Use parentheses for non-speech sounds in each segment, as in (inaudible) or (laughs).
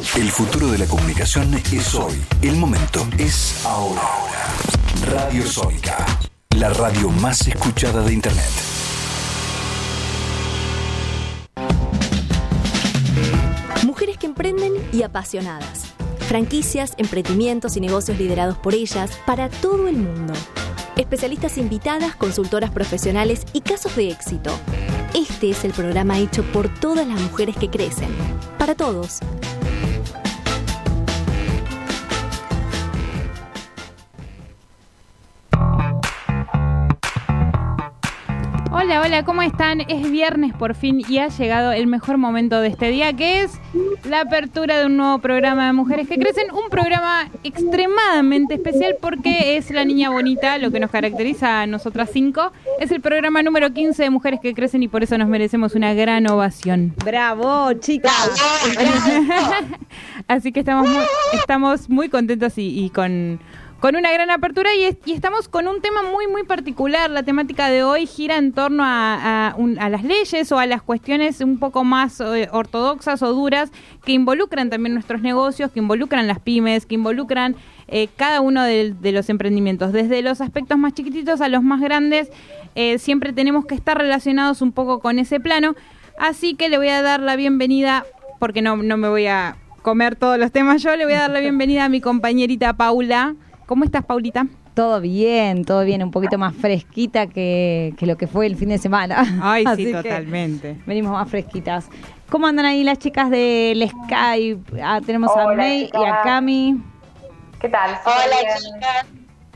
El futuro de la comunicación es hoy. El momento es ahora. Radio Sónica, la radio más escuchada de Internet. Mujeres que emprenden y apasionadas. Franquicias, emprendimientos y negocios liderados por ellas para todo el mundo. Especialistas invitadas, consultoras profesionales y casos de éxito. Este es el programa hecho por todas las mujeres que crecen. Para todos. Hola, hola, ¿cómo están? Es viernes por fin y ha llegado el mejor momento de este día, que es la apertura de un nuevo programa de Mujeres que Crecen, un programa extremadamente especial porque es la niña bonita, lo que nos caracteriza a nosotras cinco. Es el programa número 15 de Mujeres que Crecen y por eso nos merecemos una gran ovación. Bravo, chicas. (laughs) Así que estamos muy, estamos muy contentos y, y con con una gran apertura y, es- y estamos con un tema muy, muy particular. La temática de hoy gira en torno a, a un- a las leyes o a las cuestiones un poco más eh, ortodoxas o duras que involucran también nuestros negocios, que involucran las pymes, que involucran eh, cada uno de, de los emprendimientos. Desde los aspectos más chiquititos a los más grandes, eh, siempre tenemos que estar relacionados un poco con ese plano. Así que le voy a dar la bienvenida, porque no, no me voy a comer todos los temas yo, le voy a dar la bienvenida a mi compañerita Paula. ¿Cómo estás, Paulita? Todo bien, todo bien, un poquito más fresquita que, que lo que fue el fin de semana. (laughs) Ay, sí, totalmente. Venimos más fresquitas. ¿Cómo andan ahí las chicas del Skype? Ah, tenemos a May y a Cami. ¿Qué tal? Hola, bien. chicas.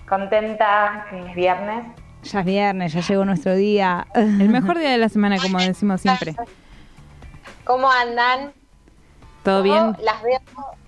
Contenta que es viernes. Ya es viernes, ya llegó nuestro día. (laughs) El mejor día de la semana, como decimos siempre. ¿Cómo andan? ¿Todo Yo bien? Las veo,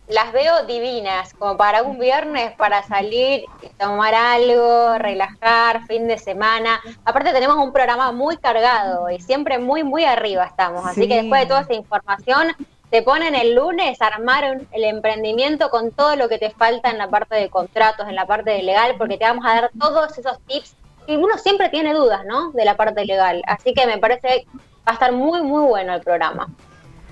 las veo divinas, como para un viernes, para salir, y tomar algo, relajar, fin de semana. Aparte tenemos un programa muy cargado y siempre muy, muy arriba estamos. Así Sí. que después de toda esta información, te ponen el lunes a armar un- el emprendimiento con todo lo que te falta en la parte de contratos, en la parte de legal, porque te vamos a dar todos esos tips. Y uno siempre tiene dudas, ¿no? De la parte legal. Así que me parece que va a estar muy, muy bueno el programa.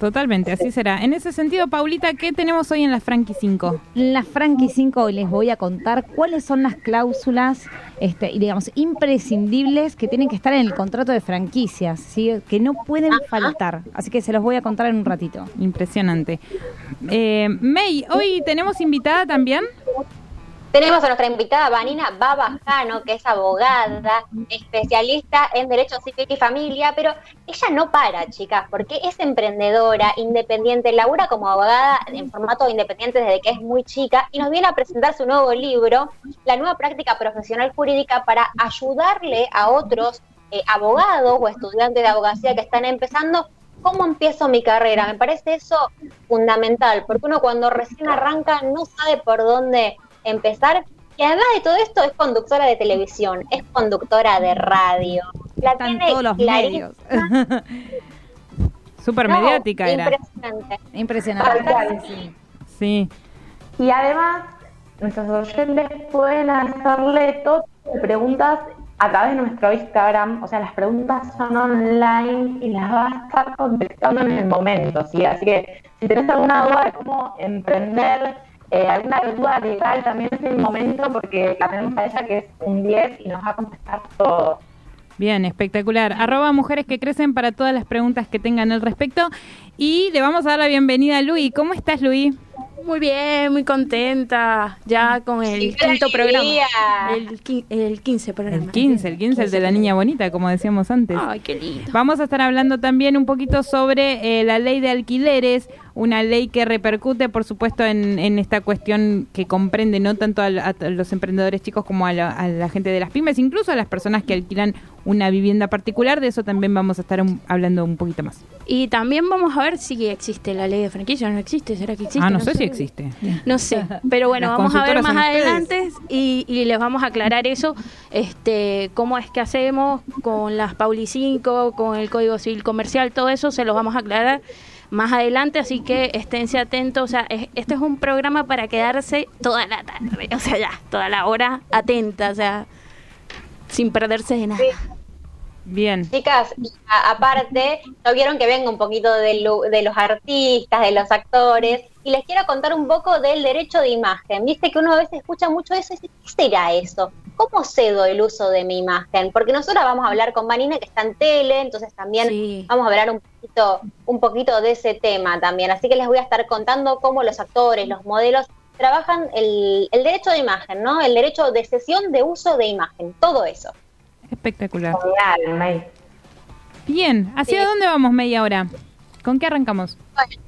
Totalmente, así será. En ese sentido, Paulita, ¿qué tenemos hoy en la Frankie 5? En la Frankie 5 hoy les voy a contar cuáles son las cláusulas este, digamos imprescindibles que tienen que estar en el contrato de franquicias, ¿sí? que no pueden faltar. Así que se los voy a contar en un ratito. Impresionante. Eh, May, hoy tenemos invitada también. Tenemos a nuestra invitada Vanina Babajano, que es abogada, especialista en Derecho Civil y Familia, pero ella no para, chicas, porque es emprendedora, independiente, labura como abogada en formato independiente desde que es muy chica y nos viene a presentar su nuevo libro, La nueva práctica profesional jurídica, para ayudarle a otros eh, abogados o estudiantes de abogacía que están empezando ¿Cómo empiezo mi carrera? Me parece eso fundamental, porque uno cuando recién arranca no sabe por dónde empezar. Y además de todo esto, es conductora de televisión, es conductora de radio. La Están tiene todos los medios. (laughs) Súper No, mediática era. Impresionante. Impresionante. Sí, sí. Sí. Y además, nuestros oyentes pueden hacerle todo tipo de preguntas a través de nuestro Instagram. O sea, las preguntas son online y las va a estar contestando en el momento. ¿sí? Así que si tenés alguna duda de cómo emprender, eh, alguna duda legal, también es el momento porque la tenemos a ella que es un 10 y nos va a contestar todo. Bien, espectacular. Arroba mujeres que crecen para todas las preguntas que tengan al respecto. Y le vamos a dar la bienvenida a Luis. ¿Cómo estás, Luis? Muy bien, muy contenta. Ya con el ¡Qué quinto programa. El, el 15 programa. El 15, el 15, el de la niña bonita, como decíamos antes. Ay, qué lindo. Vamos a estar hablando también un poquito sobre eh, la ley de alquileres, una ley que repercute, por supuesto, en, en esta cuestión que comprende no tanto a, los emprendedores chicos como a la, a la gente de las pymes, incluso a las personas que alquilan una vivienda particular. De eso también vamos a estar un- hablando un poquito más. Y también vamos a ver si existe la ley de franquicia no existe. ¿Será que existe? ah, no, sé si existe. No sé, pero bueno, (laughs) Las vamos a ver más adelante y, y les vamos a aclarar eso, este, cómo es que hacemos con las Pauli 5, con el Código Civil Comercial, todo eso se los vamos a aclarar más adelante, así que esténse atentos, o sea, es- este es un programa para quedarse toda la tarde, o sea, ya, toda la hora atenta, o sea, sin perderse de nada. Bien. Chicas, aparte, no vieron que vengo un poquito de, de, los artistas, de los actores, y les quiero contar un poco del derecho de imagen. Viste que uno a veces escucha mucho eso y dice, ¿qué será eso? ¿Cómo cedo el uso de mi imagen? Porque nosotros vamos a hablar con Vanina, que está en tele, entonces también vamos a hablar un poquito, un poquito de ese tema también. Así que les voy a estar contando cómo los actores, los modelos, trabajan el, el derecho de imagen, ¿no? El derecho de cesión de uso de imagen, todo eso. Espectacular. Bien, ¿hacia dónde vamos, May, ahora? ¿Con qué arrancamos? Bueno,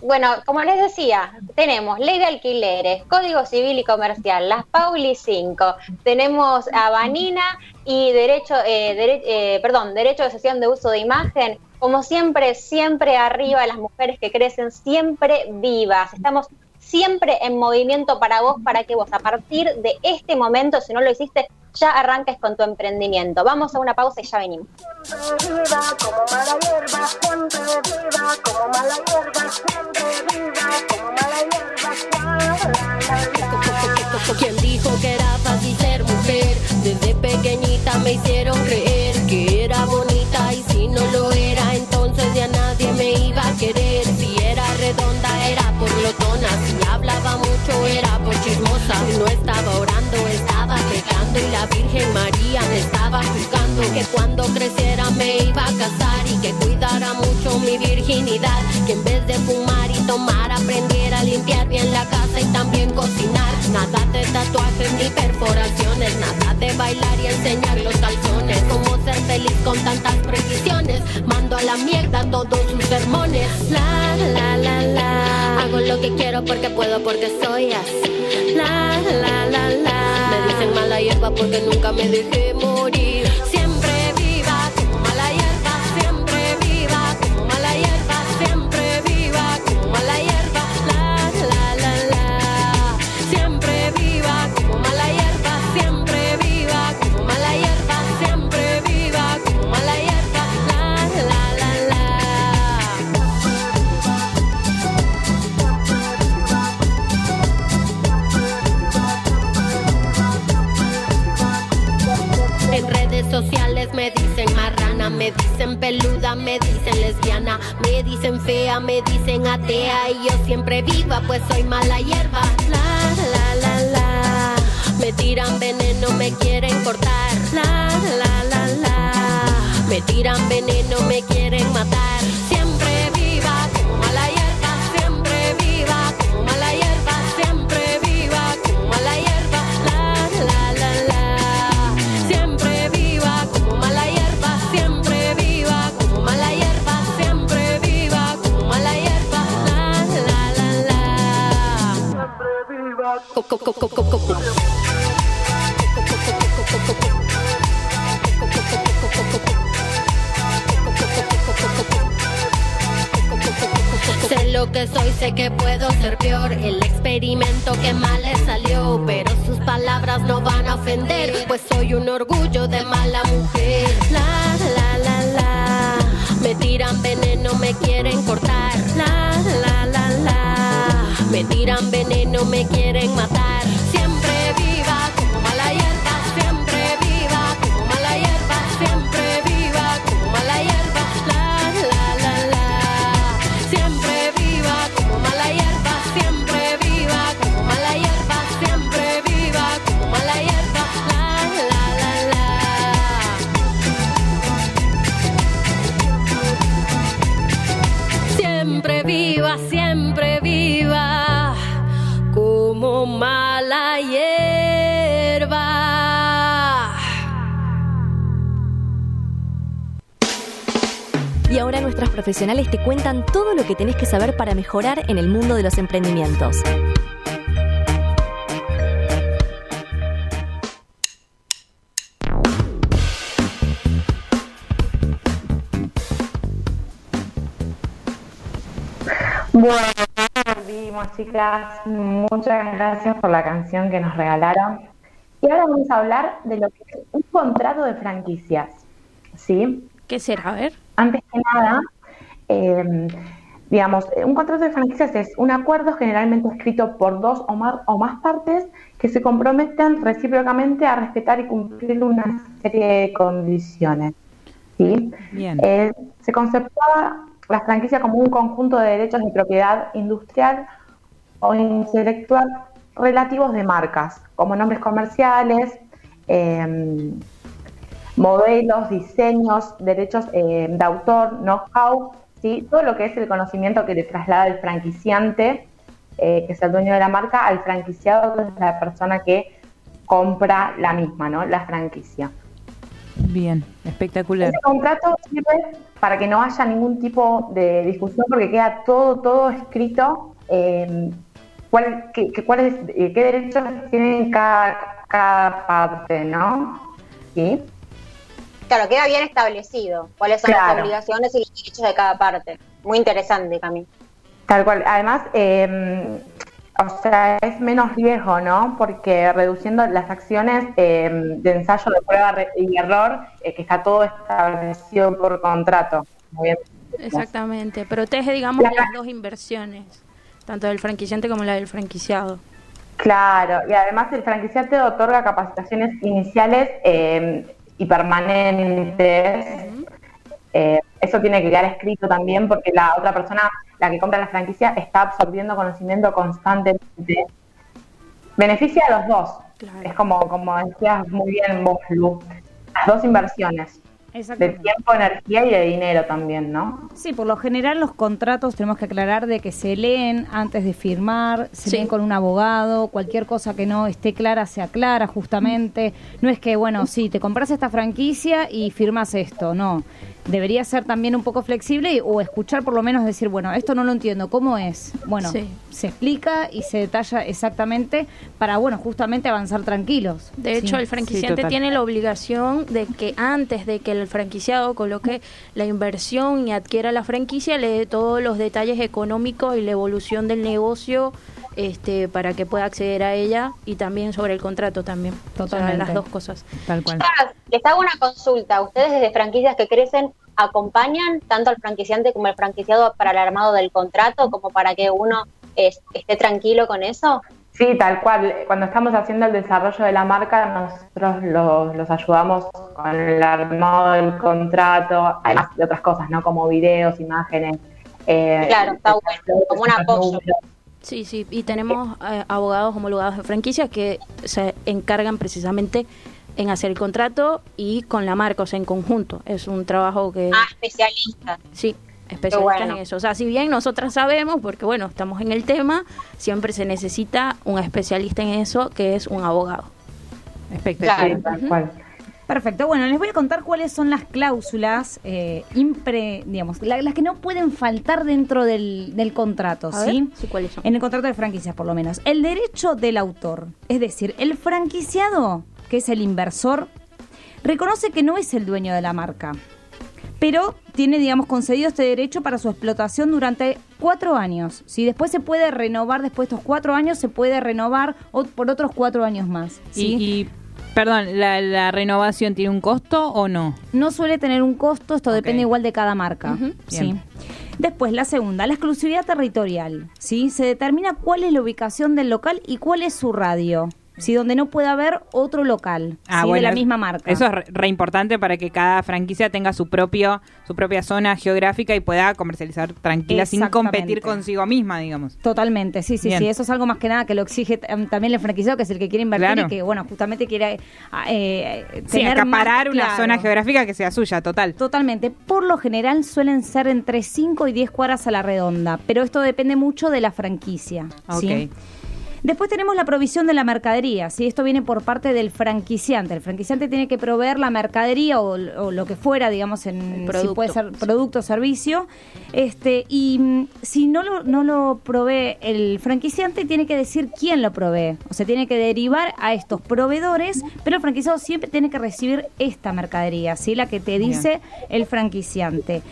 bueno, como les decía, tenemos ley de alquileres, código civil y comercial, las Pauli 5, tenemos a Vanina y derecho, eh, eh, perdón, derecho de sesión de uso de imagen. Como siempre, siempre arriba las mujeres que crecen, siempre vivas. Estamos siempre en movimiento para vos, para que vos a partir de este momento, si no lo hiciste, ya arranques con tu emprendimiento. Vamos a una pausa y ya venimos. ¿Quién dijo que era fácil ser mujer? Desde pequeñita me hicieron creer que era bonita y si no lo era, entonces ya nadie me iba a querer. Si era redonda era por lotona, si hablaba mucho era por chismosa. No estaba orando, que cuando creciera me iba a casar y que cuidara mucho mi virginidad, que en vez de fumar y tomar aprendiera a limpiar bien la casa y también cocinar. Nada de tatuajes ni perforaciones, nada de bailar y enseñar los calzones. Cómo ser feliz con tantas precisiones, mando a la mierda todos sus sermones. La la la la, hago lo que quiero porque puedo porque soy así. La la la la, me dicen mala hierba porque nunca me dejé morir. Pues soy mala hierba. Profesionales te cuentan todo lo que tenés que saber para mejorar en el mundo de los emprendimientos. Bueno, volvimos chicas, muchas gracias por la canción que nos regalaron. Y ahora vamos a hablar de lo que es un contrato de franquicias. ¿Sí? ¿Qué será? A ver. Antes que nada, eh, Digamos, un contrato de franquicias es un acuerdo generalmente escrito por dos o más, o más partes que se comprometen recíprocamente a respetar y cumplir una serie de condiciones. ¿sí? Bien. Eh, se conceptúa la franquicia como un conjunto de derechos de propiedad industrial o intelectual relativos de marcas, como nombres comerciales, eh, modelos, diseños, derechos eh, de autor, know-how, ¿sí? todo lo que es el conocimiento que le traslada el franquiciante, eh, que es el dueño de la marca, al franquiciado, que es la persona que compra la misma, ¿no? la franquicia. Bien, espectacular. Ese contrato sirve para que no haya ningún tipo de discusión porque queda todo, todo escrito. eh, cuál, qué, qué- cuál es- eh, qué derechos tienen cada, cada parte, ¿no? ¿Sí? Claro, queda bien establecido cuáles son las obligaciones y los derechos de cada parte. Muy interesante, Cami. Tal cual. Además, eh, o sea, es menos riesgo, ¿no? Porque reduciendo las acciones eh, de ensayo de prueba y error, eh, que está todo establecido por contrato. Muy bien. Exactamente. Protege, digamos, La- las dos inversiones, tanto del franquiciante como la del franquiciado. Claro, y además el franquiciante otorga capacitaciones iniciales eh, y permanentes. Eh, eso tiene que quedar escrito también porque la otra persona, la que compra la franquicia, está absorbiendo conocimiento constantemente. Beneficia a los dos. Claro. Es como, como decías muy bien vos, Lu, las dos inversiones, de tiempo, energía y de dinero también, ¿no? Sí, por lo general los contratos tenemos que aclarar de que se leen antes de firmar, se Sí. leen con un abogado, cualquier cosa que no esté clara se aclara justamente. No es que, bueno, sí, te compras esta franquicia y firmas esto, no. Debería ser también un poco flexible y- o escuchar por lo menos decir, bueno, esto no lo entiendo, ¿cómo es? Bueno, Sí. se explica y se detalla exactamente para, bueno, justamente avanzar tranquilos. De Sí. hecho, el franquiciante tiene la obligación de que antes de que el franquiciado coloque la inversión y adquiera la franquicia, le dé todos los detalles económicos y la evolución del negocio este, para que pueda acceder a ella y también sobre el contrato también. O sea, Totalmente. las dos cosas. Tal cual. Chicas, Les hago una consulta. ¿Ustedes desde franquicias que crecen acompañan tanto al franquiciante como al franquiciado para el armado del contrato, como para que uno es- esté tranquilo con eso? Sí, tal cual. Cuando estamos haciendo el desarrollo de la marca, nosotros los, los ayudamos con el armado del contrato, además de otras cosas, ¿no? Como videos, imágenes. eh, Claro, está bueno, como un apoyo. Sí, sí, y tenemos eh, abogados homologados de franquicias que se encargan precisamente en hacer el contrato y con la marca, o sea, en conjunto. Es un trabajo que... Ah, especialista. Sí, especialistas bueno. en eso. O sea, si bien nosotras sabemos, porque bueno, estamos en el tema, siempre se necesita un especialista en eso, que es un abogado. Espectacular. Sí, tal cual. Perfecto, bueno, les voy a contar cuáles son las cláusulas eh, impre, digamos, la- las que no pueden faltar dentro del, del contrato, A ¿sí? ver, sí, ¿cuáles son? En el contrato de franquicias, por lo menos. El derecho del autor, es decir, el franquiciado, que es el inversor, reconoce que no es el dueño de la marca, pero tiene, digamos, concedido este derecho para su explotación durante cuatro años. Si después se puede renovar, después de estos cuatro años, se puede renovar por otros cuatro años más. ¿sí? Y, y, perdón, ¿la, la renovación tiene un costo o no? No suele tener un costo, esto depende igual de cada marca. ¿sí? Después, la segunda, la exclusividad territorial. ¿sí? Se determina cuál es la ubicación del local y cuál es su radio. ¿Sí? Donde no puede haber otro local ¿sí? de la misma marca. Ah, Eso es re, re importante para que cada franquicia tenga su propio su propia zona geográfica y pueda comercializar tranquila sin competir consigo misma, digamos. Totalmente, sí, sí, Bien. sí. Eso es algo más que nada que lo exige también el franquiciado, que es el que quiere invertir Claro. y que, bueno, justamente quiere ah, eh, Sí, acaparar más- una claro. zona geográfica que sea suya, total. Totalmente. Por lo general suelen ser entre 5 y 10 cuadras a la redonda, pero esto depende mucho de la franquicia. ¿sí? Después tenemos la provisión de la mercadería, ¿sí? Esto viene por parte del franquiciante. El franquiciante tiene que proveer la mercadería o, o lo que fuera, digamos, en si producto. puede ser producto o servicio. Este, y mm, si no lo, no lo provee el franquiciante, tiene que decir quién lo provee. O sea, tiene que derivar a estos proveedores, pero el franquiciado siempre tiene que recibir esta mercadería, ¿sí? La que te Bien. dice el franquiciante.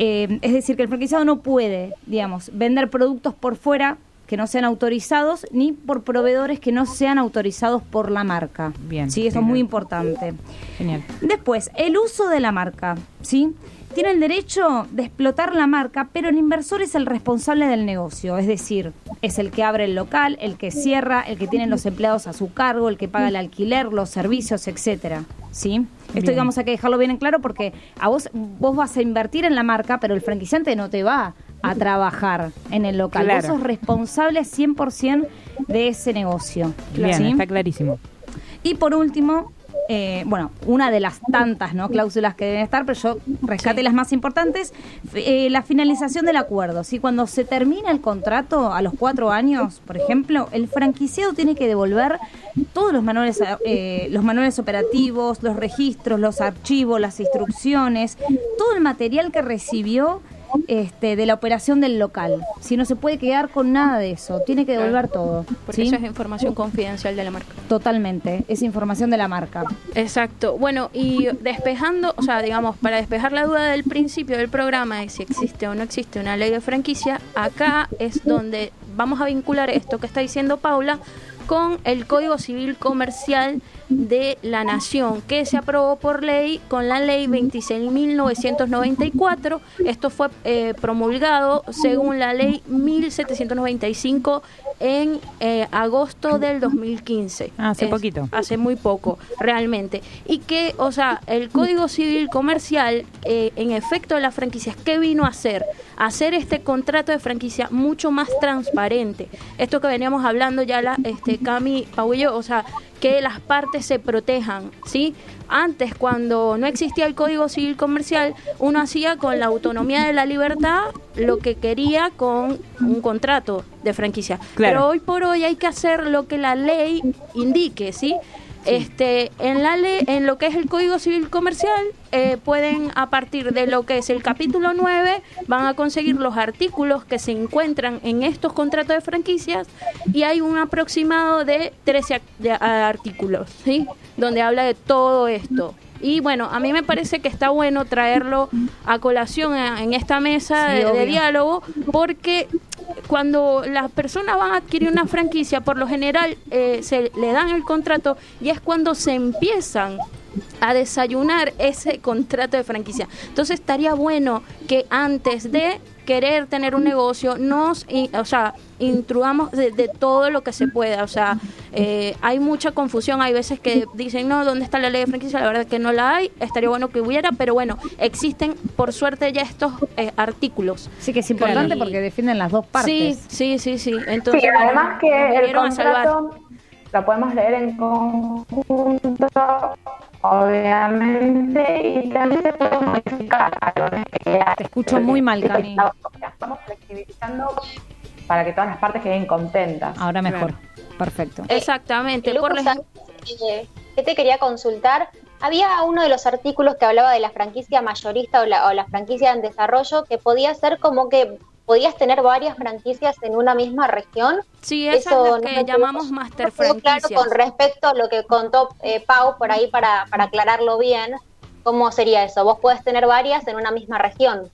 Eh, es decir, que el franquiciado no puede, digamos, vender productos por fuera que no sean autorizados ni por proveedores que no sean autorizados por la marca. Bien, Sí, eso es muy importante. Genial. Después, el uso de la marca, ¿sí? Tiene el derecho de explotar la marca, pero el inversor es el responsable del negocio, es decir, es el que abre el local, el que cierra, el que tiene los empleados a su cargo, el que paga el alquiler, los servicios, etcétera, ¿sí? Esto Bien. digamos hay que dejarlo bien en claro porque a vos vos vas a invertir en la marca, pero el franquiciante no te va a trabajar en el local. Claro. Vos sos responsable 100% de ese negocio. Bien, ¿sí? está clarísimo. Y por último, eh, bueno, una de las tantas ¿no? cláusulas que deben estar, pero yo rescate las más importantes, eh, la finalización del acuerdo. ¿sí? Cuando se termina el contrato a los cuatro años, por ejemplo, el franquiciado tiene que devolver todos los manuales, eh, los manuales operativos, los registros, los archivos, las instrucciones, todo el material que recibió este, de la operación del local. Si no se puede quedar con nada de eso, tiene que devolver todo. Porque ¿sí? eso es información confidencial de la marca. Totalmente, es información de la marca. Exacto. Bueno, y despejando, o sea, digamos, para despejar la duda del principio del programa de si existe o no existe una ley de franquicia, acá es donde vamos a vincular esto que está diciendo Paula con el Código Civil Comercial de la Nación, que se aprobó por ley con la ley 26.994. Esto fue eh, promulgado según la ley 1795 en eh, agosto del 2015. Ah, hace Es- poquito. hace muy poco, realmente. Y que, o sea, el Código Civil Comercial, eh, en efecto de las franquicias, ¿qué vino a hacer? Hacer este contrato de franquicia mucho más transparente. Esto que veníamos hablando ya, la, este, Cami, Pau y yo, o sea, que las partes se protejan, ¿sí? Antes, cuando no existía el Código Civil Comercial, uno hacía con la autonomía de la libertad lo que quería con un contrato de franquicia. Claro. Pero hoy por hoy hay que hacer lo que la ley indique, ¿sí? Este, en la ley, en lo que es el Código Civil Comercial, eh, pueden a partir de lo que es el capítulo 9, van a conseguir los artículos que se encuentran en estos contratos de franquicias y hay un aproximado de 13 ac- de- a- artículos, ¿sí? Donde habla de todo esto. Y bueno, a mí me parece que está bueno traerlo a colación a- en esta mesa Sí, de- diálogo porque cuando las personas van a adquirir una franquicia, por lo general eh, se le dan el contrato y es cuando se empiezan a desayunar ese contrato de franquicia. Entonces estaría bueno que antes de querer tener un negocio nos, o sea, intrudamos de, de todo lo que se pueda. O sea, eh, hay mucha confusión. Hay veces que dicen, no, ¿dónde está la ley de franquicia? La verdad es que no la hay. Estaría bueno que hubiera, pero bueno, existen por suerte ya estos eh, artículos. Sí que es importante porque defienden las dos partes. Sí, sí, sí, sí. Entonces, Sí, además que el contrato lo podemos leer en conjunto, obviamente, y también se puede modificar. Te escucho muy mal, Cami. Estamos flexibilizando para que todas las partes queden contentas. Ahora mejor. Perfecto. Exactamente. Lucas, por la- ¿sabes, eh, ¿qué te quería consultar? Había uno de los artículos que hablaba de la franquicia mayorista o la, o la franquicia en desarrollo que podía ser como que podías tener varias franquicias en una misma región. Sí, esa Eso es lo que llamamos master no quedó claro franquicias. con respecto a lo que contó eh, Pau por ahí para, para aclararlo bien. ¿Cómo sería eso? Vos podés tener varias en una misma región.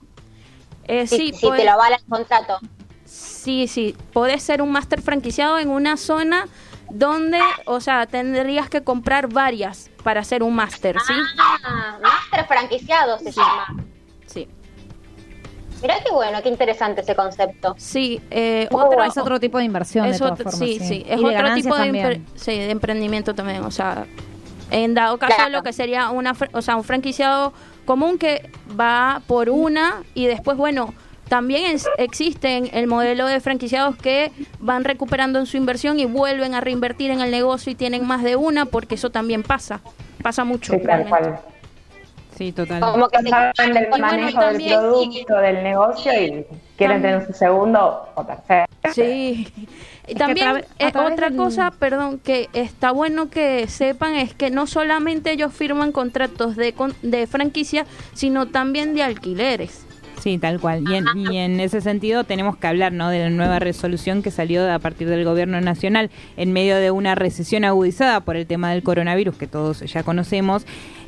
Eh, Si, sí, si podés- te lo avala el contrato. sí, sí. Podés ser un máster franquiciado en una zona donde, o sea, tendrías que comprar varias para hacer un máster, ¿sí? Ah, máster franquiciado se llama. Sí. Mirá qué bueno, qué interesante ese concepto. Sí, eh, Otro- otro, es otro tipo de inversión, de es todas otro- formas. sí, sí, es Y otro tipo de, también. empre- sí, de emprendimiento también, o sea, en dado caso Claro. lo que sería una, fr- o sea, un franquiciado común que va por una y después, bueno, también es- existen el modelo de franquiciados que van recuperando en su inversión y vuelven a reinvertir en el negocio y tienen más de una, porque eso también pasa, pasa mucho. Sí, tal realmente. cual. Sí, total. Como que se Saben del Y bueno, manejo también- del producto, del negocio y quieren tener su segundo o tercero. Sí. Y También eh, otra del- cosa, perdón, que está bueno que sepan es que no solamente ellos firman contratos de, con- de franquicia, sino también de alquileres. Sí, tal cual. Y en, y en ese sentido tenemos que hablar ¿no? de la nueva resolución que salió a partir del gobierno nacional en medio de una recesión agudizada por el tema del coronavirus que todos ya conocemos.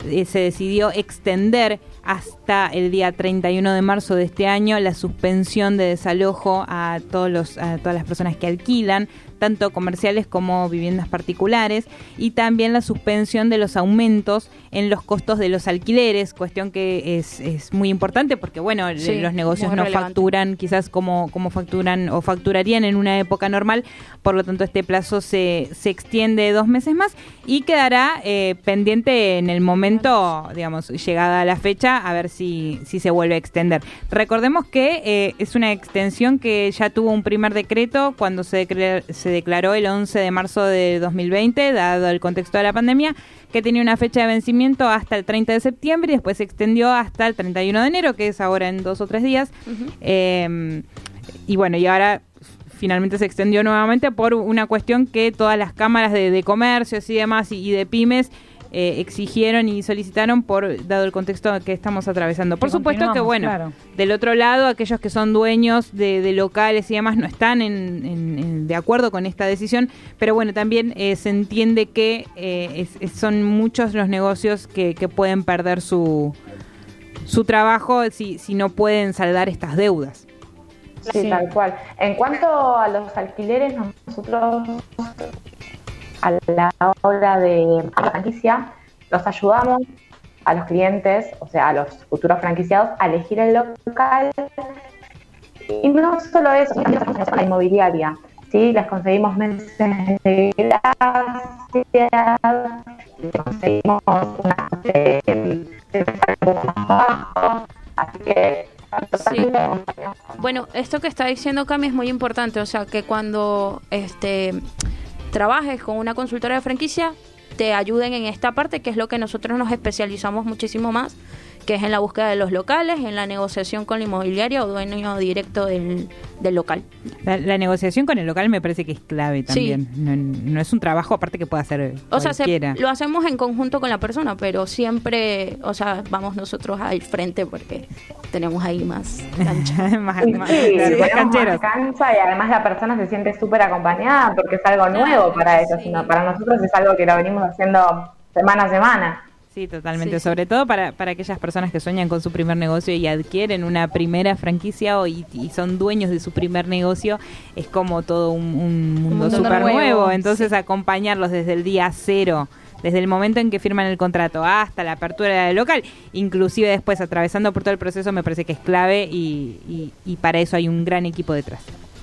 Eh, se decidió extender hasta el día 31 de marzo de este año la suspensión de desalojo a todos los a todas las personas que alquilan tanto comerciales como viviendas particulares, y también la suspensión de los aumentos en los costos de los alquileres, cuestión que es, es muy importante porque, bueno, Sí, los negocios no relevante. facturan quizás como, como facturan o facturarían en una época normal, por lo tanto este plazo se, se extiende dos meses más y quedará eh, pendiente en el momento, digamos, llegada la fecha, a ver si, si se vuelve a extender. Recordemos que eh, es una extensión que ya tuvo un primer decreto cuando se, decre- se declaró el 11 de marzo de 2020, dado el contexto de la pandemia, que tenía una fecha de vencimiento hasta el 30 de septiembre y después se extendió hasta el 31 de enero, que es ahora en dos o tres días. Eh, y bueno, y ahora finalmente se extendió nuevamente por una cuestión que todas las cámaras de, de comercios y demás y, y de pymes eh, exigieron y solicitaron por dado el contexto que estamos atravesando. Por Que supuesto que bueno, claro. del otro lado aquellos que son dueños de, de locales y demás no están en, en- en- de acuerdo con esta decisión, pero bueno, también eh, se entiende que eh, es- es- son muchos los negocios que, que pueden perder su, su trabajo si, si no pueden saldar estas deudas. Sí, Sí. tal cual. En cuanto a los alquileres, nosotros a la hora de la franquicia los ayudamos a los clientes, o sea, a los futuros franquiciados, a elegir el local. Y no solo eso, la inmobiliaria. Sí, les conseguimos meses de gracia, les conseguimos una de, de, así que Sí. Bueno, esto que está diciendo Cami es muy importante, o sea, que cuando este trabajes con una consultora de franquicia, te ayuden en esta parte, que es lo que nosotros nos especializamos muchísimo más, que es en la búsqueda de los locales, en la negociación con la inmobiliaria o dueño directo del, del local. La, la negociación con el local me parece que es clave Sí. también. No, no es un trabajo aparte que puede hacer O sea, se- cualquiera. lo hacemos en conjunto con la persona, pero siempre, o sea, vamos nosotros al frente porque tenemos ahí más cancha. (laughs) más, Sí, más- sí, más cancha y además la persona se siente súper acompañada porque es algo nuevo para ellos, sí. sino para nosotros es algo que lo venimos haciendo semana a semana. Sí, totalmente. Sí, sí. Sobre todo para, para aquellas personas que sueñan con su primer negocio y adquieren una primera franquicia o y, y son dueños de su primer negocio, es como todo un, un mundo mundo súper nuevo, nuevo. Entonces, acompañarlos desde el día cero, desde el momento en que firman el contrato hasta la apertura del local, inclusive después atravesando por todo el proceso, me parece que es clave y, y- y para eso hay un gran equipo detrás.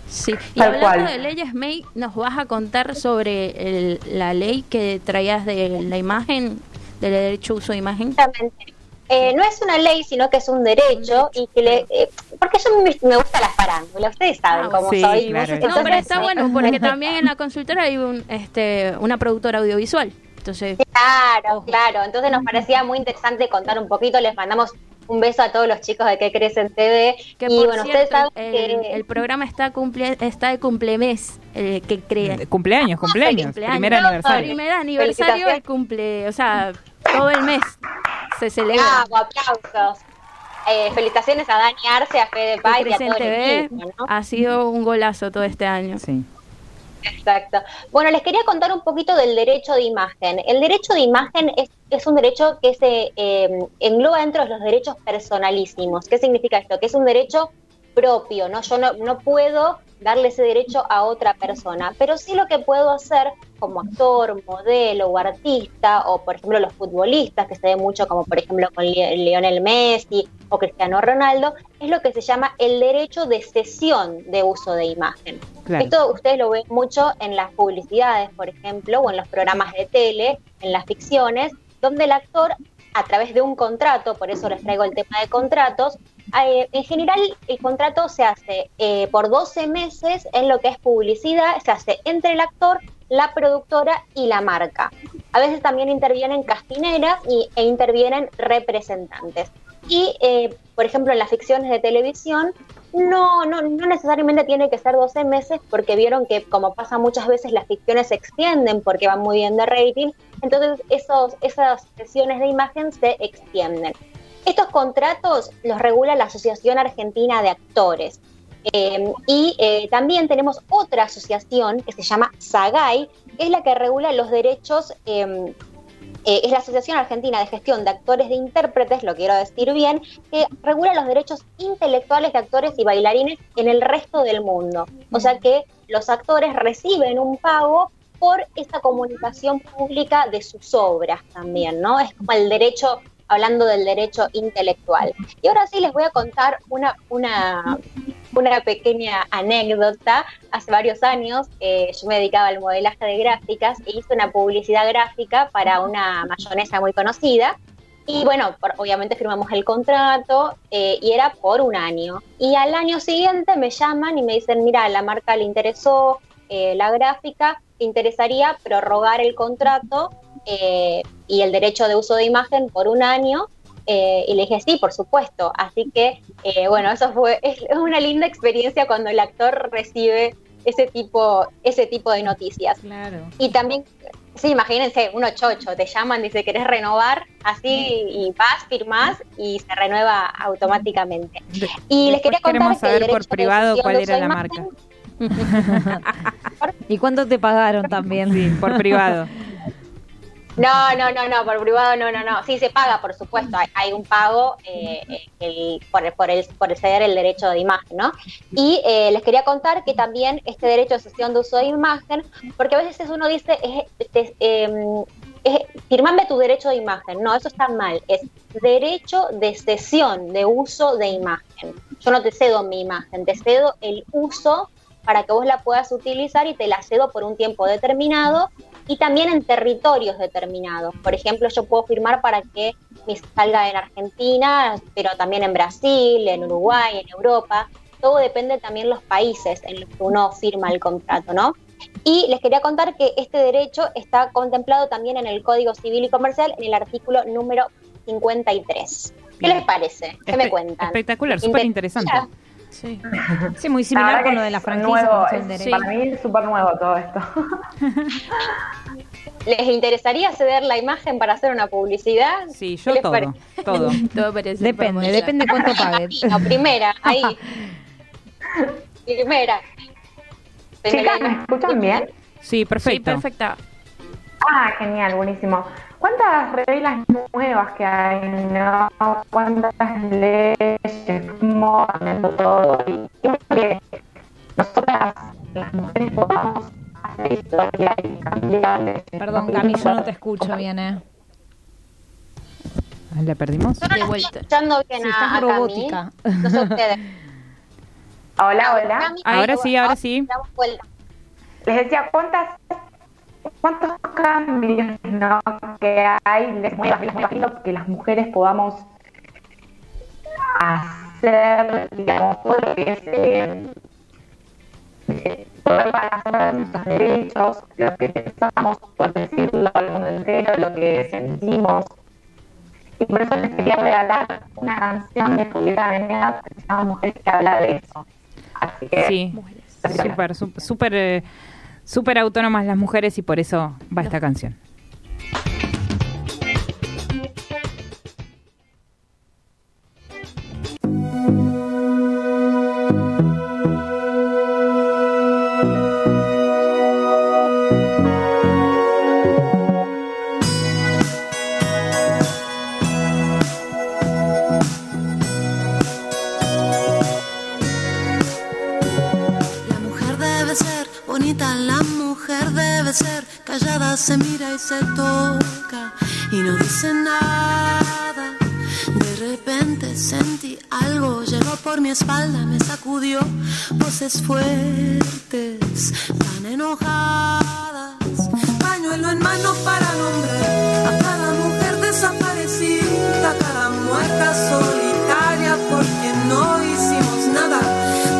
Sí, y Tal hablando cual. de leyes, May, nos vas a contar sobre el- la ley que traías de la imagen, del derecho a uso de imagen. Exactamente. Eh, no es una ley, sino que es un derecho y que le, eh, porque yo me, me gusta la farándula, ustedes saben Ah, cómo sí, soy. claro. No, pero está bueno porque también en la consultora hay un, este, una productora audiovisual. Entonces, Claro, claro. Entonces nos parecía muy interesante contar un poquito. Les mandamos un beso a todos los chicos de Que Crecen TV. que y por bueno, cierto, ustedes saben el, que el programa está cumple, está de cumplemes, el que cree. Cumpleaños, cumpleaños, cumpleaños. primer aniversario. Primer aniversario el cumple, o sea, todo el mes se celebra. Bravo, aplausos. Eh, felicitaciones a Dani Arce, a Fede y a todo el equipo, ¿no? ha sido un golazo todo este año. Sí. Exacto. Bueno, les quería contar un poquito del derecho de imagen. El derecho de imagen es, es un derecho que se eh, engloba dentro de los derechos personalísimos. ¿Qué significa esto? Que es un derecho propio, ¿no? Yo no, no puedo darle ese derecho a otra persona, pero sí lo que puedo hacer como actor, modelo o artista, o por ejemplo los futbolistas, que se ve mucho como por ejemplo con Lionel Messi o Cristiano Ronaldo, es lo que se llama el derecho de cesión de uso de imagen. Claro. Esto ustedes lo ven mucho en las publicidades, por ejemplo, o en los programas de tele, en las ficciones, donde el actor, a través de un contrato, por eso les traigo el tema de contratos, eh, en general el contrato se hace eh, por 12 meses en lo que es publicidad, se hace entre el actor, la productora y la marca. A veces también intervienen castineras y, e intervienen representantes. Y, eh, por ejemplo, en las ficciones de televisión, no, no, no necesariamente tiene que ser 12 meses, porque vieron que, como pasa muchas veces, las ficciones se extienden porque van muy bien de rating. Entonces, esos, esas sesiones de imagen se extienden. Estos contratos los regula la Asociación Argentina de Actores. Eh, y eh, también tenemos otra asociación que se llama SAGAI, que es la que regula los derechos eh, eh, es la Asociación Argentina de Gestión de Actores de Intérpretes, lo quiero decir bien, que regula los derechos intelectuales de actores y bailarines en el resto del mundo. O sea que los actores reciben un pago por esta comunicación pública de sus obras también, ¿no? Es como el derecho, hablando del derecho intelectual. Y ahora sí les voy a contar una, una, una pequeña anécdota. Hace varios años eh, yo me dedicaba al modelaje de gráficas e hice una publicidad gráfica para una mayonesa muy conocida. Y bueno, obviamente firmamos el contrato eh, y era por un año. Y al año siguiente me llaman y me dicen, mira, la marca le interesó eh, la gráfica, te interesaría prorrogar el contrato y el derecho de uso de imagen por un año eh, y le dije, sí, por supuesto. Así que, eh, bueno, eso fue, (laughs) es una linda experiencia cuando el actor recibe ese tipo, ese tipo de noticias. Claro. Y también, sí, imagínense, uno chocho, te llaman, dice, ¿querés renovar? Así, y vas, firmás y se renueva automáticamente. y les quería contar queremos saber por privado cuál era la marca. (laughs) ¿Y cuánto te pagaron también? Sí, por privado. (laughs) No, no, no, no, por privado no, no, no. Sí se paga, por supuesto. Hay, un pago eh, el, por, por, el, por ceder el derecho de imagen, ¿no? Y eh, les quería contar que también este derecho de sesión de uso de imagen, porque a veces uno dice, es, em, firmame tu derecho de imagen. No, eso está mal. Es derecho de cesión de uso de imagen. Yo no te cedo mi imagen, te cedo el uso para que vos la puedas utilizar y te la cedo por un tiempo determinado y también en territorios determinados. Por ejemplo, yo puedo firmar para que me salga en Argentina, pero también en Brasil, en Uruguay, en Europa. Todo depende también los países en los que uno firma el contrato, ¿no? Y les quería contar que este derecho está contemplado también en el Código Civil y Comercial en el artículo número 53. ¿Qué les parece? ¿Qué me cuentan? Espectacular, súper interesante. Sí. (laughs) sí, muy similar con lo de la franquicia. Para mí es súper nuevo todo esto. (laughs) ¿Les interesaría ceder la imagen para hacer una publicidad? Sí, yo (laughs) todo, todo. todo depende, depende cuánto paguen. No, primera, ahí. primera. Chicas, ¿me escuchan bien? Sí, perfecto. Sí, perfecta. Ah, genial, buenísimo. ¿Cuántas reglas nuevas que hay? ¿no? ¿Cuántas leyes? ¿Cómo todo? Y creo que nosotras, las mujeres, podamos hacer historia y cambiar. Perdón, Cami, yo no te escucho bien, ¿eh? ¿La perdimos? Yo no de vuelta. Estoy escuchando bien a, a robótica. No sé (laughs) ustedes. Hola, hola. Ahora sí, ahora sí. Les decía, ¿cuántas cuántos cambios ¿no? que hay, les muy imagino que las mujeres podamos hacer, digamos, todo lo que es eh, para nuestros derechos, lo que pensamos, por decirlo al mundo entero, lo que sentimos. Y por eso les quería regalar una canción de Julieta Venegas que se llama Mujeres que habla de eso. Así que, sí, súper, súper. Eh, súper autónomas las mujeres y por eso va esta canción. Se mira y se toca y no dice nada. De repente sentí algo, llegó por mi espalda, me sacudió voces fuertes, tan enojadas. Pañuelo en mano para nombrar a cada mujer desaparecida, cada muerta solitaria porque no hicimos nada.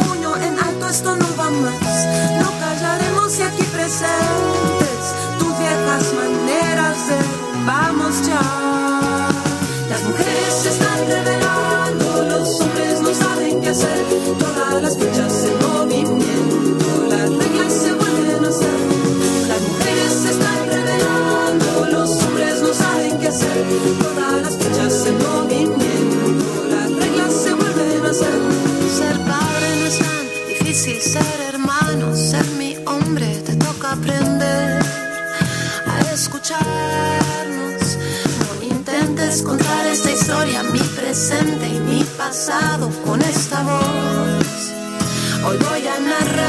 Puño en alto, esto no Todas las fechas en movimiento, las reglas se vuelven a ser. Ser padre no es tan difícil, ser hermano, ser mi hombre, te toca aprender a escucharnos. No intentes contar esta historia, mi presente y mi pasado con esta voz. Hoy voy a narrar.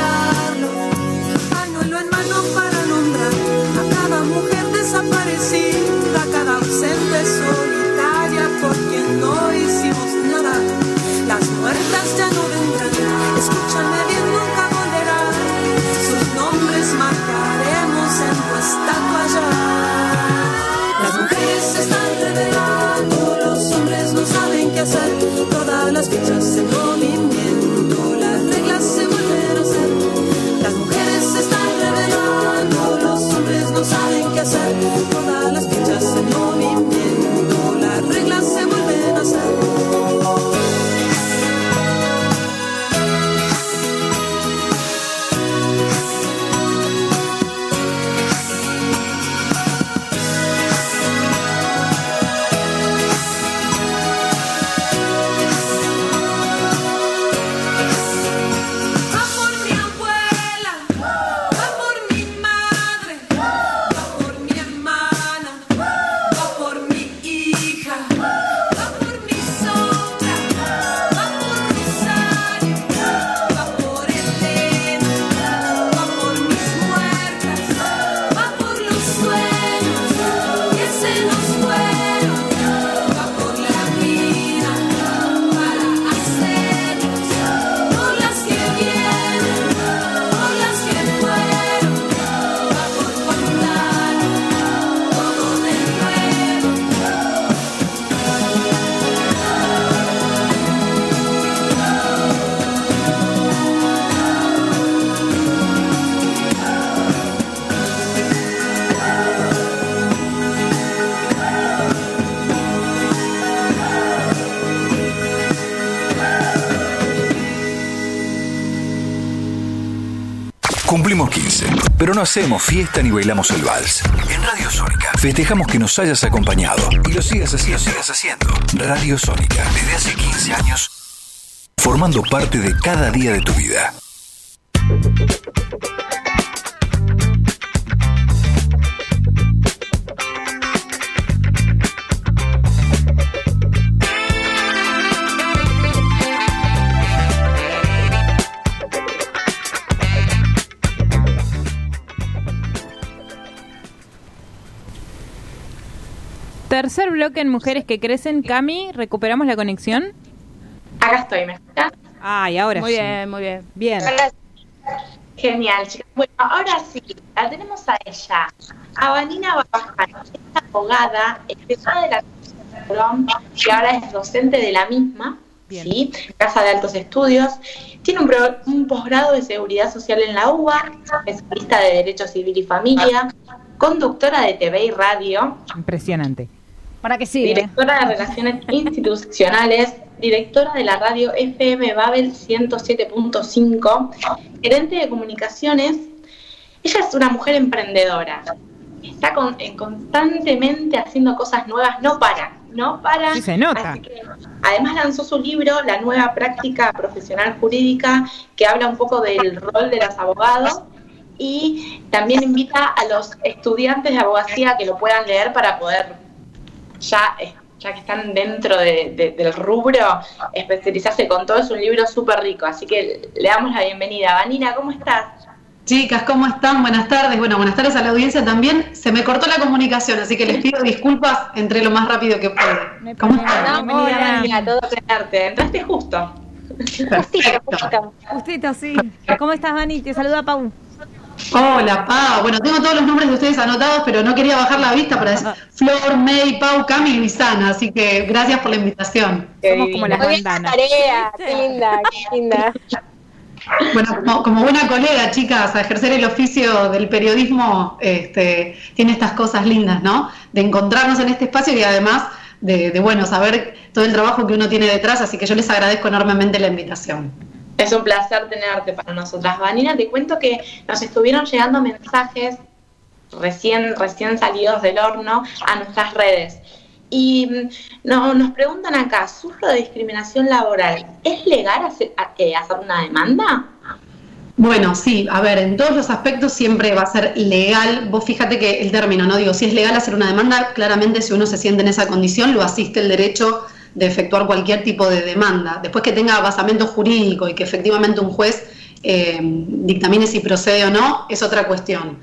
Se están revelando, los hombres no saben qué hacer, todas las fichas pero no hacemos fiesta ni bailamos el vals. En Radio Sónica festejamos que nos hayas acompañado y lo sigas haciendo. Lo sigas haciendo. Radio Sónica, desde hace 15 años, formando parte de cada día de tu vida. Tercer bloque en Mujeres que Crecen. Cami, ¿recuperamos la conexión? Acá estoy, ¿me escuchas? Ay, ahora Muy sí. bien, muy bien. Bien. Genial, chicas. Bueno, ahora sí, la tenemos a ella, a Vanina Babajano, esta abogada, egresada de la Colón, que ahora es docente de la misma, Bien. ¿sí? Casa de Altos Estudios. Tiene un, pro- un posgrado de Seguridad Social en la UBA, especialista de Derecho Civil y Familia, conductora de TV y radio, Impresionante. ¿Para qué sigue? directora de Relaciones Institucionales, directora de la radio FM Babel 107.5, gerente de comunicaciones. Ella es una mujer emprendedora. Está con- constantemente haciendo cosas nuevas, no para, no para. Sí, se nota. Así que, además lanzó su libro, La nueva práctica profesional jurídica, que habla un poco del rol de los abogados y también invita a los estudiantes de abogacía a que lo puedan leer para poder ya, ya que están dentro de- de- del rubro, especializarse con todo. Es un libro súper rico, así que le damos la bienvenida. Vanina, ¿cómo estás? Chicas, ¿cómo están? Buenas tardes. Bueno, buenas tardes a la audiencia también. Se me cortó la comunicación, así que les pido (laughs) disculpas, entré lo más rápido que pueda. No hay ¿Cómo están? Hola, Bienvenida. Vanina, todo tenerte. Entraste justo. Perfecto. Justito, sí. ¿Cómo estás, Vani? Te saluda Pau. Hola, Pau. Bueno, tengo todos los nombres de ustedes anotados, pero no quería bajar la vista para decir (laughs) Flor, May, Pau, Cami y Luisana. Así que gracias por la invitación. Somos como las bandanas. tarea, qué linda, qué linda. Bueno, como, como buena colega, chicas, a ejercer el oficio del periodismo este, tiene estas cosas lindas, ¿no? De encontrarnos en este espacio y además de, de, bueno, saber todo el trabajo que uno tiene detrás, así que yo les agradezco enormemente la invitación. Es un placer tenerte para nosotras. Vanina, te cuento que nos estuvieron llegando mensajes recién, recién salidos del horno a nuestras redes. Y mm, no, nos preguntan acá, ¿sufro de discriminación laboral? ¿Es legal eh, hacer una demanda? Bueno, sí, a ver, en todos los aspectos siempre va a ser legal. Vos fíjate que el término, ¿no? Digo, si es legal hacer una demanda, claramente si uno se siente en esa condición, lo asiste el derecho de efectuar cualquier tipo de demanda. Después que tenga basamento jurídico y que efectivamente un juez eh, dictamine si procede o no, es otra cuestión.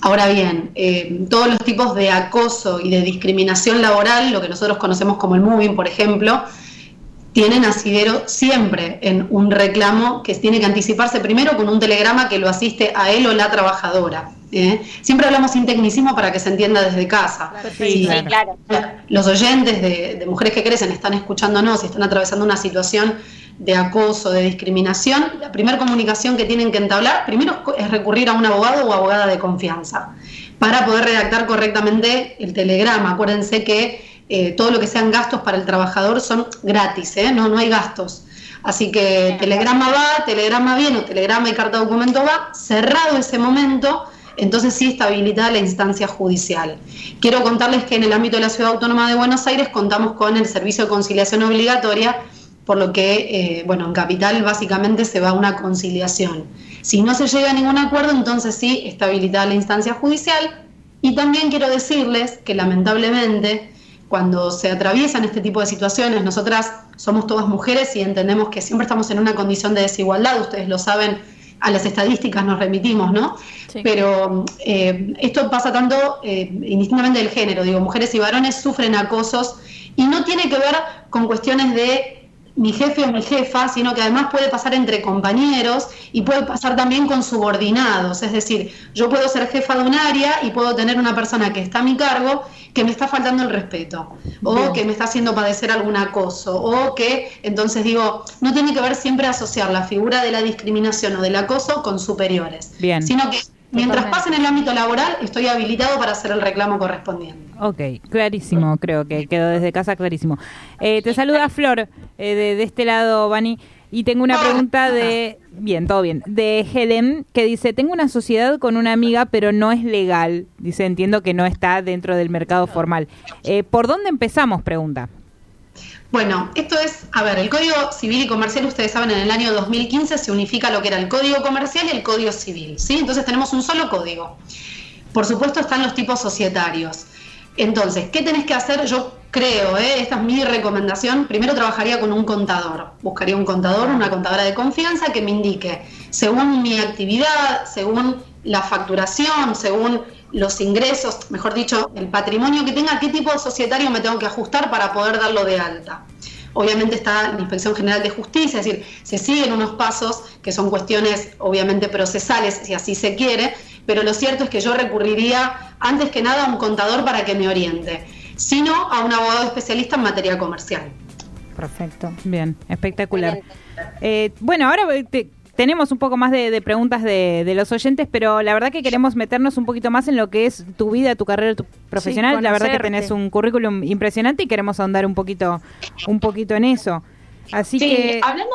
Ahora bien, eh, todos los tipos de acoso y de discriminación laboral, lo que nosotros conocemos como el moving, por ejemplo, tienen asidero siempre en un reclamo que tiene que anticiparse primero con un telegrama que lo asiste a él o la trabajadora. ¿Eh? Siempre hablamos sin tecnicismo para que se entienda desde casa. Sí, claro. Los oyentes de, de mujeres que crecen están escuchándonos y están atravesando una situación de acoso, de discriminación, la primera comunicación que tienen que entablar, primero es recurrir a un abogado o abogada de confianza para poder redactar correctamente el telegrama. Acuérdense que eh, todo lo que sean gastos para el trabajador son gratis, ¿eh? no, no hay gastos. Así que telegrama va, telegrama viene, o telegrama y carta documento va, cerrado ese momento, entonces sí está habilitada la instancia judicial. Quiero contarles que en el ámbito de la Ciudad Autónoma de Buenos Aires contamos con el servicio de conciliación obligatoria por lo que, eh, bueno, en capital básicamente se va a una conciliación. Si no se llega a ningún acuerdo, entonces sí está habilitada la instancia judicial. Y también quiero decirles que lamentablemente, cuando se atraviesan este tipo de situaciones, nosotras somos todas mujeres y entendemos que siempre estamos en una condición de desigualdad, ustedes lo saben, a las estadísticas nos remitimos, ¿no? Pero eh, esto pasa tanto eh, indistintamente del género, digo, mujeres y varones sufren acosos y no tiene que ver con cuestiones de mi jefe o mi jefa, sino que además puede pasar entre compañeros y puede pasar también con subordinados. Es decir, yo puedo ser jefa de un área y puedo tener una persona que está a mi cargo que me está faltando el respeto o que me está haciendo padecer algún acoso o que entonces digo, no tiene que ver siempre asociar la figura de la discriminación o del acoso con superiores, Bien. sino que Mientras pase en el ámbito laboral, estoy habilitado para hacer el reclamo correspondiente. Ok, clarísimo, creo que quedó desde casa clarísimo. Eh, te saluda Flor, eh, de, de, este lado, Vani, y tengo una pregunta de, bien, todo bien, de Helen, que dice, tengo una sociedad con una amiga, pero no es legal. Dice, entiendo que no está dentro del mercado formal. Eh, ¿Por dónde empezamos? Pregunta. Bueno, esto es, a ver, el Código Civil y Comercial, ustedes saben, en el año 2015 se unifica lo que era el Código Comercial y el Código Civil, ¿sí? Entonces tenemos un solo código. Por supuesto están los tipos societarios. Entonces, ¿qué tenés que hacer? Yo creo, ¿eh? esta es mi recomendación, primero trabajaría con un contador. Buscaría un contador, una contadora de confianza que me indique, según mi actividad, según la facturación, según los ingresos, mejor dicho, el patrimonio que tenga, qué tipo de societario me tengo que ajustar para poder darlo de alta. Obviamente está la Inspección General de Justicia, es decir, se siguen unos pasos que son cuestiones obviamente procesales, si así se quiere, pero lo cierto es que yo recurriría antes que nada a un contador para que me oriente, sino a un abogado especialista en materia comercial. Perfecto, bien, espectacular. Eh, bueno, ahora te, tenemos un poco más de, preguntas de, los oyentes, pero la verdad que queremos meternos un poquito más en lo que es tu vida, tu carrera tu profesional. la verdad que tenés un currículum impresionante y queremos ahondar un poquito, un poquito en eso. Así que. Hablando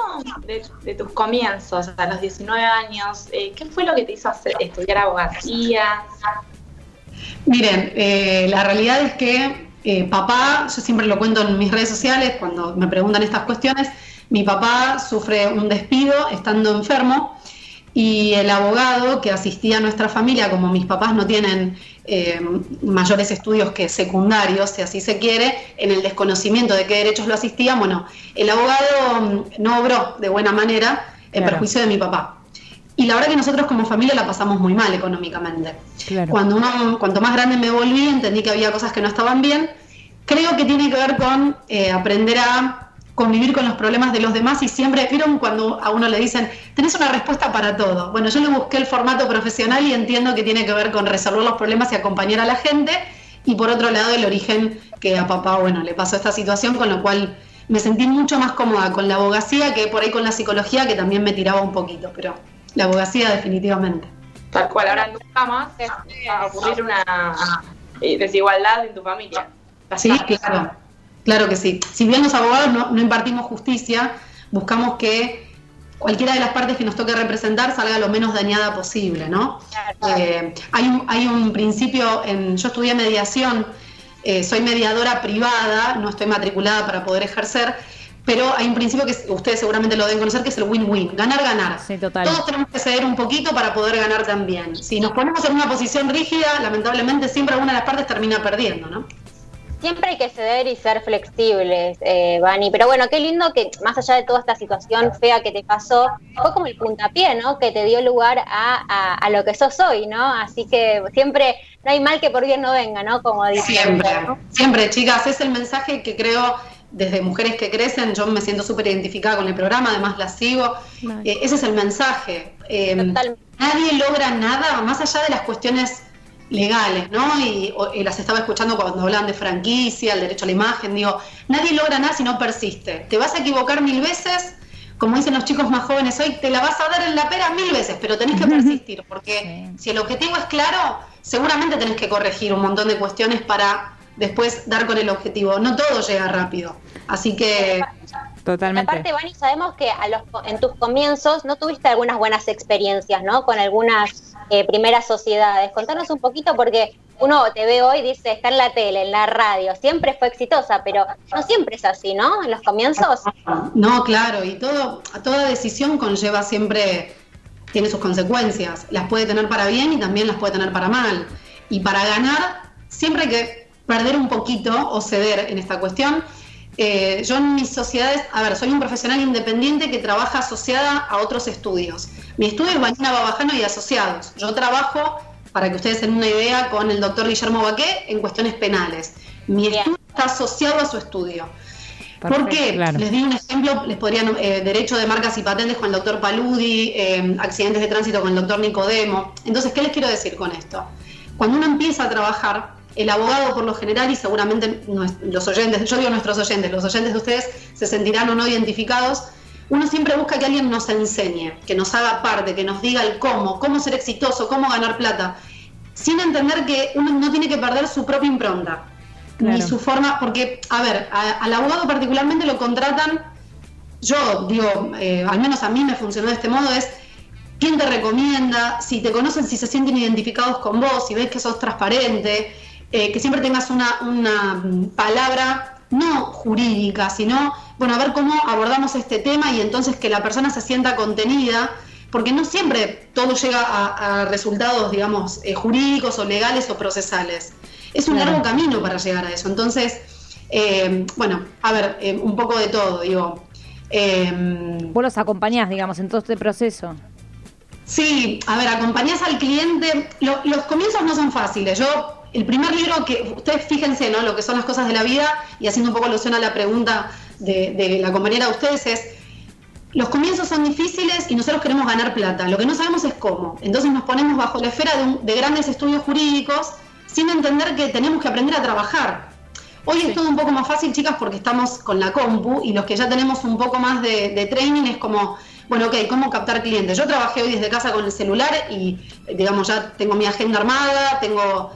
de, tus comienzos, a los 19 años, eh, ¿qué fue lo que te hizo hacer, estudiar abogacía? Miren, eh, la realidad es que eh, papá, yo siempre lo cuento en mis redes sociales cuando me preguntan estas cuestiones, mi papá sufre un despido estando enfermo y el abogado que asistía a nuestra familia, como mis papás no tienen eh, mayores estudios que secundarios, si así se quiere, en el desconocimiento de qué derechos lo asistían, bueno, el abogado mm, no obró de buena manera en perjuicio de mi papá. Y la verdad que nosotros como familia la pasamos muy mal económicamente. Cuando uno, cuanto más grande me volví, entendí que había cosas que no estaban bien. Creo que tiene que ver con eh, aprender a convivir con los problemas de los demás y siempre, ¿vieron cuando a uno le dicen, tenés una respuesta para todo? Bueno, yo le busqué el formato profesional y entiendo que tiene que ver con resolver los problemas y acompañar a la gente y por otro lado el origen que a papá, bueno, le pasó esta situación, con lo cual me sentí mucho más cómoda con la abogacía que por ahí con la psicología que también me tiraba un poquito, pero la abogacía definitivamente. Tal cual, ahora nunca más va a ocurrir una eh, desigualdad en tu familia. Sí, claro. Claro que sí. Si bien los abogados no, impartimos justicia, buscamos que cualquiera de las partes que nos toque representar salga lo menos dañada posible, ¿no? Eh, hay, un, hay un principio, en, yo estudié mediación, eh, soy mediadora privada, no estoy matriculada para poder ejercer, pero hay un principio que ustedes seguramente lo deben conocer, que es el win-win, ganar-ganar. Sí, total. Todos tenemos que ceder un poquito para poder ganar también. Si nos ponemos en una posición rígida, lamentablemente siempre alguna de las partes termina perdiendo, ¿no? Siempre hay que ceder y ser flexibles, eh, Vani. Pero bueno, qué lindo que más allá de toda esta situación fea que te pasó, fue como el puntapié, ¿no? Que te dio lugar a, a, lo que sos hoy, ¿no? Así que siempre no hay mal que por bien no venga, ¿no? Como dice. Siempre, siempre, chicas. Es el mensaje que creo desde Mujeres que Crecen. Yo me siento súper identificada con el programa, además la sigo. Eh, ese es el mensaje. Eh, nadie logra nada más allá de las cuestiones legales, ¿no? Y, las estaba escuchando cuando hablan de franquicia, el derecho a la imagen, digo, nadie logra nada si no persiste. Te vas a equivocar mil veces, como dicen los chicos más jóvenes hoy, te la vas a dar en la pera mil veces, pero tenés que persistir, porque si el objetivo es claro, seguramente tenés que corregir un montón de cuestiones para después dar con el objetivo. No todo llega rápido. Así que Totalmente. Aparte, Vani, sabemos que a los, en tus comienzos no tuviste algunas buenas experiencias, ¿no? Con algunas eh, primeras sociedades. Contanos un poquito porque uno te ve hoy, dice, está en la tele, en la radio, siempre fue exitosa, pero no siempre es así, ¿no? En los comienzos. No, claro, y todo, toda decisión conlleva siempre, tiene sus consecuencias. Las puede tener para bien y también las puede tener para mal. Y para ganar, siempre hay que perder un poquito o ceder en esta cuestión eh, yo en mis sociedades, a ver, soy un profesional independiente que trabaja asociada a otros estudios. Mi estudio es Vanina Babajano y Asociados. Yo trabajo, para que ustedes tengan una idea, con el doctor Guillermo Baqué en cuestiones penales. Mi estudio está asociado a su estudio. ¿Por qué? Les di un ejemplo, les podrían, eh, derecho de marcas y patentes con el doctor Paludi, eh, accidentes de tránsito con el doctor Nicodemo. Entonces, ¿qué les quiero decir con esto? Cuando uno empieza a trabajar, el abogado por lo general y seguramente los oyentes, yo digo nuestros oyentes, los oyentes de ustedes se sentirán o no identificados, uno siempre busca que alguien nos enseñe, que nos haga parte, que nos diga el cómo, cómo ser exitoso, cómo ganar plata, sin entender que uno no tiene que perder su propia impronta, ni su forma, porque, a ver, al abogado particularmente lo contratan, yo digo, eh, al menos a mí me funcionó de este modo, es quién te recomienda, si te conocen, si se sienten identificados con vos, si ves que sos transparente, eh, que siempre tengas una, una palabra no jurídica, sino, bueno, a ver cómo abordamos este tema y entonces que la persona se sienta contenida, porque no siempre todo llega a, resultados, digamos, eh, jurídicos o legales o procesales. Es un largo camino para llegar a eso. Entonces, eh, bueno, a ver, un poco de todo, digo. Vos los acompañás, digamos, en todo este proceso. Sí, a ver, acompañás al cliente. los comienzos no son fáciles. Yo el primer libro que, ustedes fíjense, ¿no? Lo que son las cosas de la vida, y haciendo un poco alusión a la pregunta de, la compañera de ustedes, es, los comienzos son difíciles y nosotros queremos ganar plata, lo que no sabemos es cómo. Entonces nos ponemos bajo la esfera de, grandes estudios jurídicos sin entender que tenemos que aprender a trabajar. Hoy es todo un poco más fácil, chicas, porque estamos con la compu y los que ya tenemos un poco más de, de training es como, bueno, ok, ¿cómo captar clientes? Yo trabajé hoy desde casa con el celular y, digamos, ya tengo mi agenda armada, tengo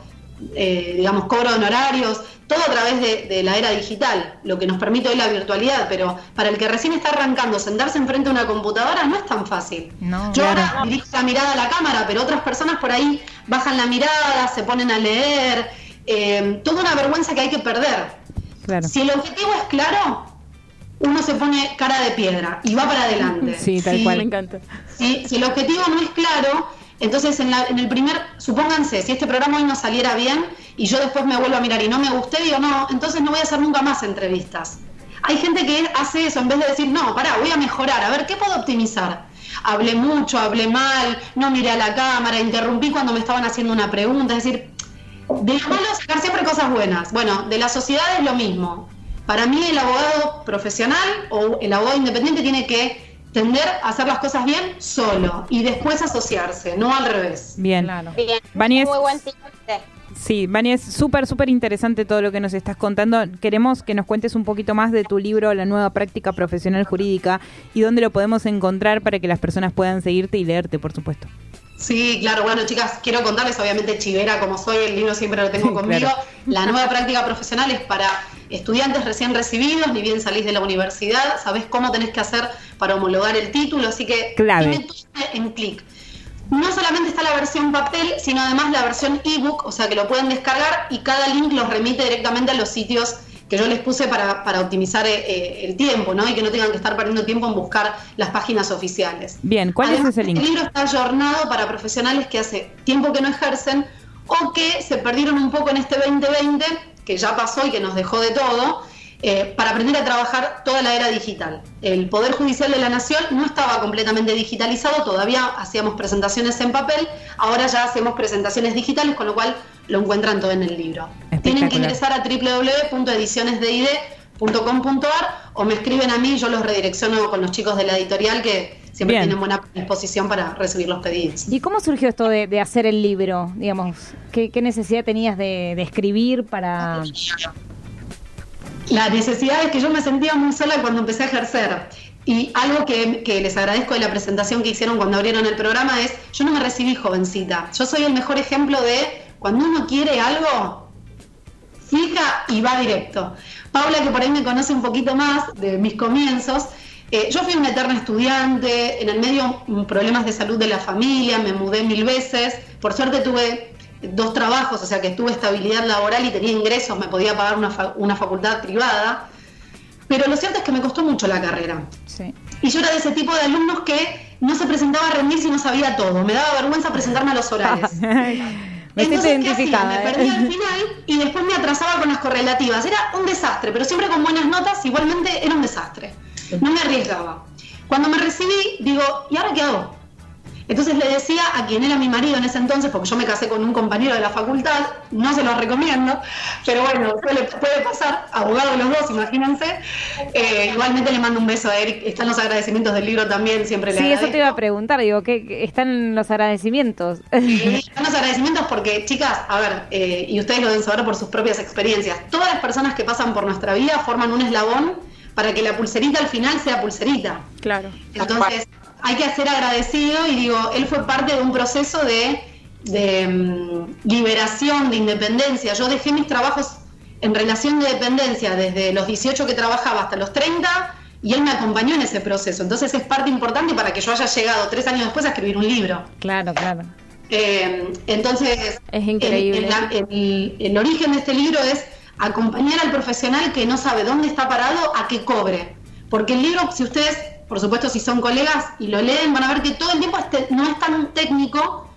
eh, digamos, cobro de honorarios, todo a través de, la era digital, lo que nos permite hoy la virtualidad, pero para el que recién está arrancando, sentarse enfrente a una computadora no es tan fácil. Yo ahora dirijo la mirada a la cámara, pero otras personas por ahí bajan la mirada, se ponen a leer, eh, toda una vergüenza que hay que perder. Si el objetivo es claro, uno se pone cara de piedra y va para adelante. Sí, tal cual, me encanta. si el objetivo no es claro, entonces, en, el primer, supónganse, si este programa hoy no saliera bien y yo después me vuelvo a mirar y no me gusté, digo, no, entonces no voy a hacer nunca más entrevistas. Hay gente que hace eso en vez de decir, no, pará, voy a mejorar, a ver, ¿qué puedo optimizar? Hablé mucho, hablé mal, no miré a la cámara, interrumpí cuando me estaban haciendo una pregunta, es decir, de lo malo sacar siempre cosas buenas. Bueno, de la sociedad es lo mismo. Para mí el abogado profesional o el abogado independiente tiene que tender a hacer las cosas bien solo y después asociarse, no al revés. Bien. Claro. Bien. muy buen Sí, Vani, es súper, súper interesante todo lo que nos estás contando. Queremos que nos cuentes un poquito más de tu libro, La nueva práctica profesional jurídica, y dónde lo podemos encontrar para que las personas puedan seguirte y leerte, por supuesto. Sí, claro, bueno chicas, quiero contarles, obviamente chivera como soy, el libro siempre lo tengo (laughs) conmigo. La nueva (laughs) práctica profesional es para estudiantes recién recibidos, ni bien salís de la universidad, sabés cómo tenés que hacer para homologar el título, así que Clave. en clic. No solamente está la versión papel, sino además la versión ebook, o sea que lo pueden descargar y cada link los remite directamente a los sitios que yo les puse para, para optimizar eh, eh, el tiempo, ¿no? Y que no tengan que estar perdiendo tiempo en buscar las páginas oficiales. Bien, ¿cuál es ese link? El libro está jornado para profesionales que hace tiempo que no ejercen o que se perdieron un poco en este 2020 que ya pasó y que nos dejó de todo, eh, para aprender a trabajar toda la era digital. El Poder Judicial de la Nación no estaba completamente digitalizado, todavía hacíamos presentaciones en papel, ahora ya hacemos presentaciones digitales, con lo cual lo encuentran todo en el libro. Tienen que ingresar a www.edicionesdid.com.ar o me escriben a mí, yo los redirecciono con los chicos de la editorial que siempre tienen buena disposición para recibir los pedidos. ¿Y cómo surgió esto de, hacer el libro? Digamos, ¿qué, necesidad tenías de, de escribir para...? La necesidad es que yo me sentía muy sola cuando empecé a ejercer. Y algo que, les agradezco de la presentación que hicieron cuando abrieron el programa es, yo no me recibí jovencita. Yo soy el mejor ejemplo de cuando uno quiere algo, fija y va directo. Paula, que por ahí me conoce un poquito más de mis comienzos, eh, yo fui una eterna estudiante, en el medio mm, problemas de salud de la familia, me mudé mil veces, por suerte tuve dos trabajos, o sea que tuve estabilidad laboral y tenía ingresos, me podía pagar una, una facultad privada. Pero lo cierto es que me costó mucho la carrera. Y yo era de ese tipo de alumnos que no se presentaba a rendir si no sabía todo. Me daba vergüenza presentarme a los orales. (laughs) me Entonces, identificada. Me perdía al (laughs) final y después me atrasaba con las correlativas. Era un desastre, pero siempre con buenas notas, igualmente era un desastre. No me arriesgaba. Cuando me recibí, digo, ¿y ahora qué hago? Entonces le decía a quien era mi marido en ese entonces, porque yo me casé con un compañero de la facultad, no se lo recomiendo, pero bueno, puede, puede pasar, abogado los dos, imagínense. Eh, igualmente le mando un beso a Eric, están los agradecimientos del libro también, siempre le Sí, eso te iba a preguntar, digo, ¿qué, están los agradecimientos? Sí, están los agradecimientos porque, chicas, a ver, eh, y ustedes lo deben saber por sus propias experiencias, todas las personas que pasan por nuestra vida forman un eslabón para que la pulserita al final sea pulserita. Claro. Entonces, hay que ser agradecido y digo, él fue parte de un proceso de, mm, liberación, de independencia. Yo dejé mis trabajos en relación de dependencia desde los 18 que trabajaba hasta los 30 y él me acompañó en ese proceso. Entonces es parte importante para que yo haya llegado tres años después a escribir un libro. Claro, claro. Eh, entonces, es increíble. el origen de este libro es acompañar al profesional que no sabe dónde está parado a que cobre. Porque el libro, si ustedes por supuesto si son colegas y lo leen, van a ver que todo el tiempo este, no es tan técnico,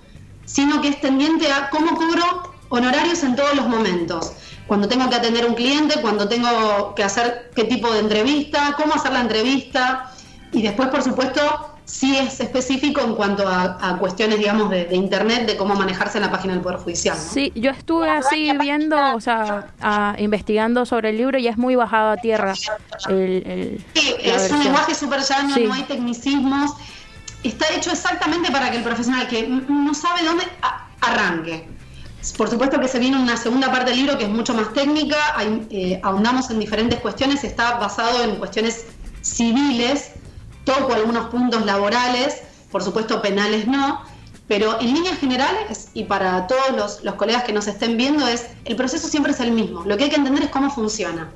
sino que es tendiente a cómo cubro honorarios en todos los momentos. Cuando tengo que atender un cliente, cuando tengo que hacer qué tipo de entrevista, cómo hacer la entrevista. Y después, por supuesto, sí es específico en cuanto a, cuestiones, digamos, de, internet, de cómo manejarse en la página del Poder Judicial. Sí, yo estuve así viendo, o sea, investigando sobre el libro y es muy bajado a tierra. El, sí, es un lenguaje súper llano, no hay tecnicismos. Está hecho exactamente para que el profesional que no sabe dónde arranque. Por supuesto que se viene una segunda parte del libro que es mucho más técnica, eh, ahondamos en diferentes cuestiones, está basado en cuestiones civiles, toco algunos puntos laborales, por supuesto penales no, pero en líneas generales y para todos los, colegas que nos estén viendo es, el proceso siempre es el mismo, lo que hay que entender es cómo funciona.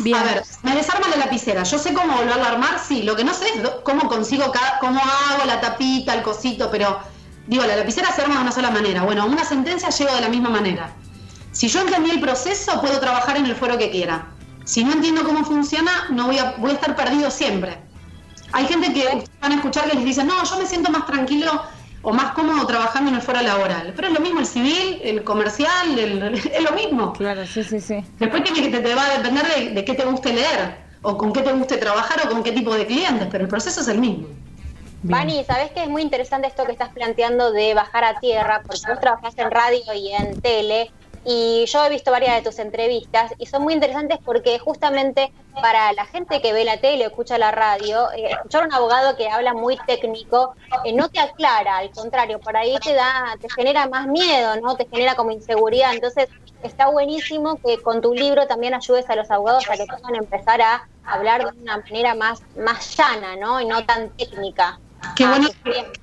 Bien. A ver, me desarma la lapicera, yo sé cómo volverla a armar, sí, lo que no sé es cómo consigo, cada, cómo hago la tapita, el cosito, pero digo, la lapicera se arma de una sola manera, bueno, una sentencia llego de la misma manera. Si yo entendí el proceso, puedo trabajar en el fuero que quiera. Si no entiendo cómo funciona, no voy a, voy a estar perdido siempre. Hay gente que van a escuchar que les dice, no, yo me siento más tranquilo o más cómodo trabajando en el foro laboral. Pero es lo mismo el civil, el comercial, es lo mismo. Claro, sí, sí, sí. Después tiene que te, va a depender de, qué te guste leer, o con qué te guste trabajar, o con qué tipo de clientes, pero el proceso es el mismo. Vani, ¿sabes que es muy interesante esto que estás planteando de bajar a tierra? Porque vos trabajás en radio y en tele, y yo he visto varias de tus entrevistas y son muy interesantes porque justamente para la gente que ve la tele o escucha la radio, eh, escuchar a un abogado que habla muy técnico eh, no te aclara, al contrario, por ahí te da, te genera más miedo, ¿no? Te genera como inseguridad. Entonces, está buenísimo que con tu libro también ayudes a los abogados a que puedan empezar a hablar de una manera más, más llana, ¿no? Y no tan técnica. Qué bueno,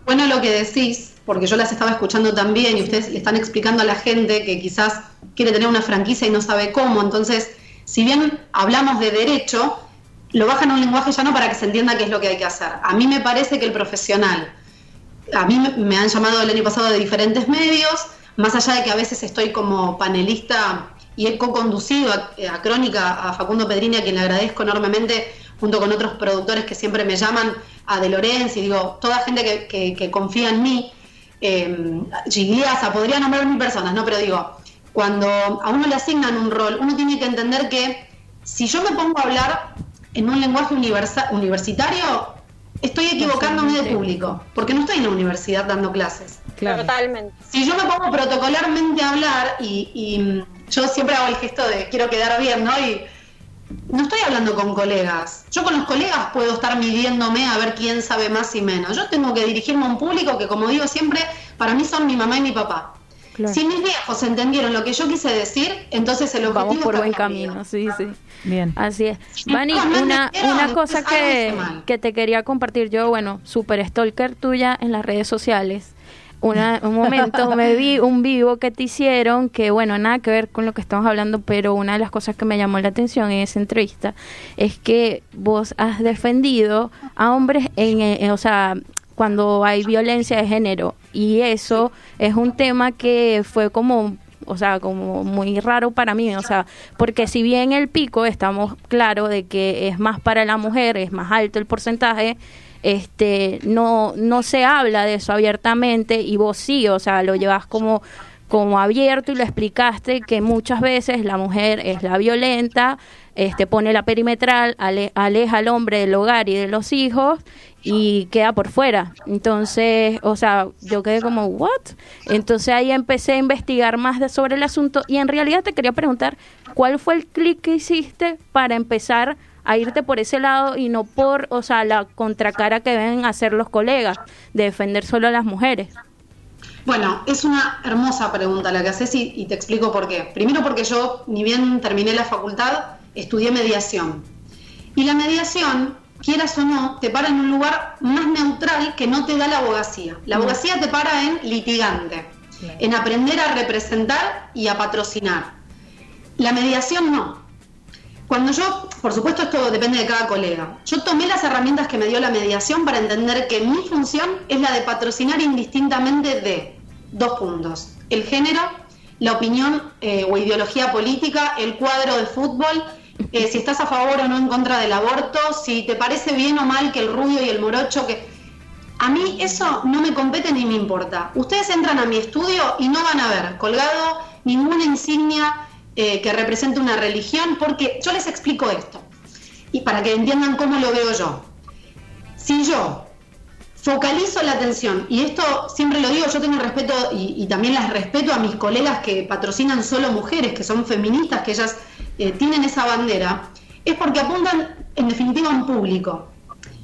bueno lo que decís, porque yo las estaba escuchando también y ustedes le están explicando a la gente que quizás quiere tener una franquicia y no sabe cómo. Entonces, si bien hablamos de derecho, lo bajan a un lenguaje llano para que se entienda qué es lo que hay que hacer. A mí me parece que el profesional, a mí me han llamado el año pasado de diferentes medios, más allá de que a veces estoy como panelista y he co-conducido a, Crónica a Facundo Pedrini, a quien le agradezco enormemente, junto con otros productores que siempre me llaman, a De Lorenzi, digo, toda gente que, confía en mí, eh, Gigliasa, podría nombrar mil personas, ¿no? Pero digo, cuando a uno le asignan un rol, uno tiene que entender que si yo me pongo a hablar en un lenguaje universa- universitario, estoy equivocándome de público, porque no estoy en la universidad dando clases. Totalmente. Si yo me pongo protocolarmente a hablar y, y, mm, yo siempre hago el gesto de quiero quedar bien, ¿no? Y no estoy hablando con colegas. Yo con los colegas puedo estar midiéndome a ver quién sabe más y menos. Yo tengo que dirigirme a un público que, como digo siempre, para mí son mi mamá y mi papá. Claro. Si mis viejos entendieron lo que yo quise decir, entonces el objetivo Vamos por buen camino, sí, sí. Bien. Así es. Vani, una, una cosa que, que te quería compartir yo, bueno, super stalker tuya en las redes sociales. Una, un momento (laughs) me vi un vivo que te hicieron que, bueno, nada que ver con lo que estamos hablando, pero una de las cosas que me llamó la atención en esa entrevista es que vos has defendido a hombres en, eh, o sea, cuando hay violencia de género. Y eso es un tema que fue como o sea, como muy raro para mí, o sea, porque si bien el pico estamos claro de que es más para la mujer, es más alto el porcentaje, este no no se habla de eso abiertamente y vos sí, o sea, lo llevas como como abierto y lo explicaste que muchas veces la mujer es la violenta, este pone la perimetral, ale- aleja al hombre del hogar y de los hijos y queda por fuera. Entonces, o sea, yo quedé como, ¿what? Entonces ahí empecé a investigar más de, sobre el asunto y en realidad te quería preguntar, ¿cuál fue el clic que hiciste para empezar a irte por ese lado y no por, o sea, la contracara que deben hacer los colegas, de defender solo a las mujeres? Bueno, es una hermosa pregunta la que haces y, y te explico por qué. Primero porque yo, ni bien terminé la facultad, estudié mediación. Y la mediación, quieras o no, te para en un lugar más neutral que no te da la abogacía. La abogacía te para en litigante, en aprender a representar y a patrocinar. La mediación no. Cuando yo, por supuesto esto depende de cada colega, yo tomé las herramientas que me dio la mediación para entender que mi función es la de patrocinar indistintamente de dos puntos, el género, la opinión eh, o ideología política, el cuadro de fútbol, eh, si estás a favor o no en contra del aborto, si te parece bien o mal que el rubio y el morocho, que a mí eso no me compete ni me importa. Ustedes entran a mi estudio y no van a ver colgado ninguna insignia eh, que represente una religión, porque yo les explico esto. Y para que entiendan cómo lo veo yo. Si yo focalizo la atención, y esto siempre lo digo, yo tengo respeto y, también las respeto a mis colegas que patrocinan solo mujeres, que son feministas, que ellas eh, tienen esa bandera, es porque apuntan en definitiva a un público.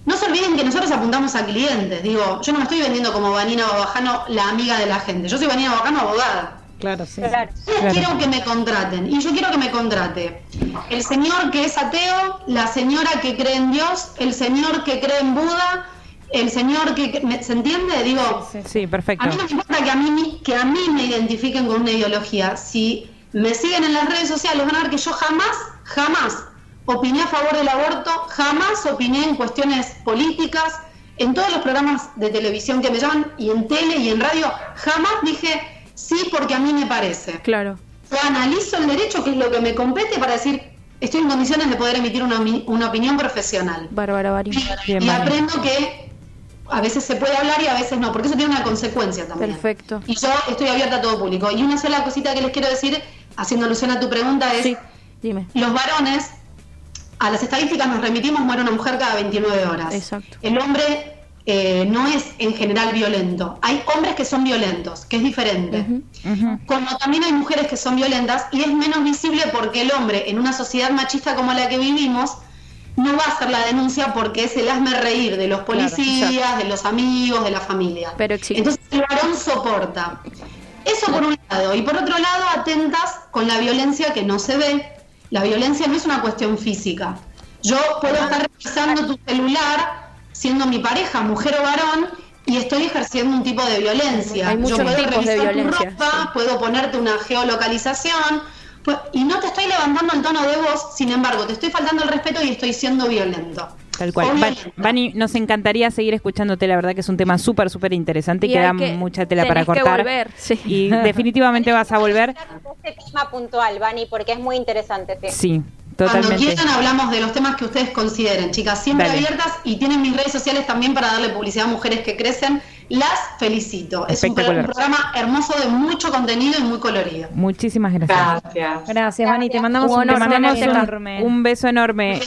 No se olviden que nosotros apuntamos a clientes. Digo, yo no me estoy vendiendo como Vanina Babajano, la amiga de la gente. Yo soy Vanina Babajano, abogada. Claro, sí. Yo quiero que me contraten y yo quiero que me contrate el señor que es ateo, la señora que cree en Dios, el señor que cree en Buda, el señor que ¿me- se entiende, digo, Sí, perfecto. a mí no me importa que a mí que a mí me identifiquen con una ideología. Si me siguen en las redes sociales van a ver que yo jamás, jamás opiné a favor del aborto, jamás opiné en cuestiones políticas. En todos los programas de televisión que me llaman y en tele y en radio, jamás dije sí porque a mí me parece. Claro. Yo analizo el derecho, que es lo que me compete, para decir estoy en condiciones de poder emitir una, una opinión profesional. Bárbara. Bien, y Vani. aprendo que a veces se puede hablar y a veces no, porque eso tiene una consecuencia también. Perfecto. Y yo estoy abierta a todo público. Y una sola cosita que les quiero decir, haciendo alusión a tu pregunta, es, Sí, dime. los varones, a las estadísticas nos remitimos, muere una mujer cada 29 horas. Exacto. El hombre eh, no es en general violento. Hay hombres que son violentos, que es diferente. Como también hay mujeres que son violentas y es menos visible porque el hombre en una sociedad machista como la que vivimos no va a hacer la denuncia porque es el hazme reír de los policías, de los amigos, de la familia. Pero existe. Entonces el varón soporta. Eso por un lado. Y por otro lado, atentas con la violencia que no se ve. La violencia no es una cuestión física. Yo puedo estar revisando tu celular siendo mi pareja, mujer o varón, y estoy ejerciendo un tipo de violencia. Hay muchos Yo puedo tipos de revisar tu ropa, puedo ponerte una geolocalización, pues- y no te estoy levantando el tono de voz, sin embargo, te estoy faltando el respeto y estoy siendo violento. Tal cual. Vani, nos encantaría seguir escuchándote, la verdad que es un tema súper, súper interesante y, Y queda que- mucha tela para tenés que cortar. volver, sí. Y definitivamente vas a volver. Este tema puntual, Vani, porque es muy interesante. Sí. Sí, Cuando quieran hablamos de los temas que ustedes consideren, chicas, siempre Dale. abiertas y tienen mis redes sociales también para darle publicidad a mujeres que crecen las felicito. Es un, programa hermoso de mucho contenido y muy colorido. Muchísimas gracias. Gracias. Gracias, Vani. Te mandamos Un Te mandamos enorme. un, beso enorme.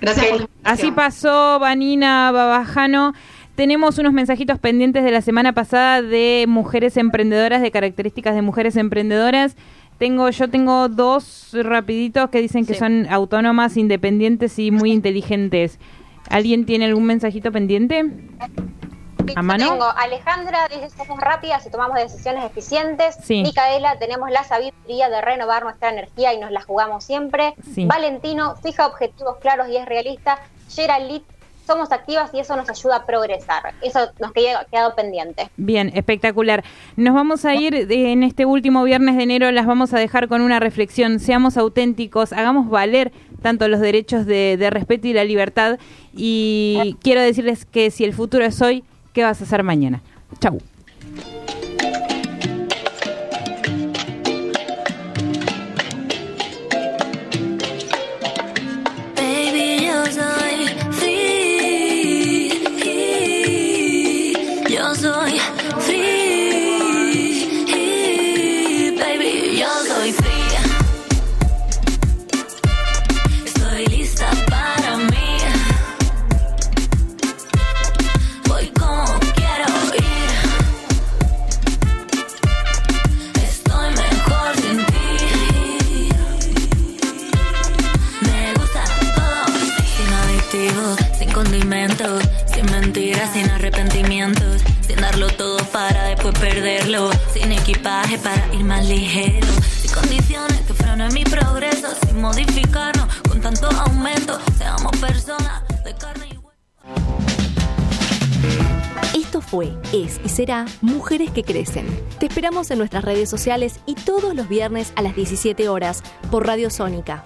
Gracias por la Así pasó Vanina Babajano. Tenemos unos mensajitos pendientes de la semana pasada de mujeres emprendedoras, de características de mujeres emprendedoras. Tengo, yo tengo dos rapiditos que dicen que Sí. son autónomas, independientes y muy inteligentes. ¿Alguien tiene algún mensajito pendiente? ¿A mano? Tengo Alejandra, dice somos rápidas y tomamos decisiones eficientes. Sí. Micaela, tenemos la sabiduría de renovar nuestra energía y nos la jugamos siempre. Sí. Valentino, fija objetivos claros y es realista. Geraldine, somos activas y eso nos ayuda a progresar. Eso nos queda quedado pendiente. Bien, espectacular. Nos vamos a ir en este último viernes de enero, las vamos a dejar con una reflexión. Seamos auténticos, hagamos valer tanto los derechos de, de respeto y la libertad. Y quiero decirles que si el futuro es hoy, ¿qué vas a hacer mañana? Chau. Sin mentiras, sin arrepentimientos, sin darlo todo para después perderlo, sin equipaje para ir más ligero, sin condiciones que frenen mi progreso, sin modificarnos con tanto aumento, seamos personas de carne y hueso. Esto fue, es y será Mujeres que Crecen. Te esperamos en nuestras redes sociales y todos los viernes a las 17 horas por Radio Sónica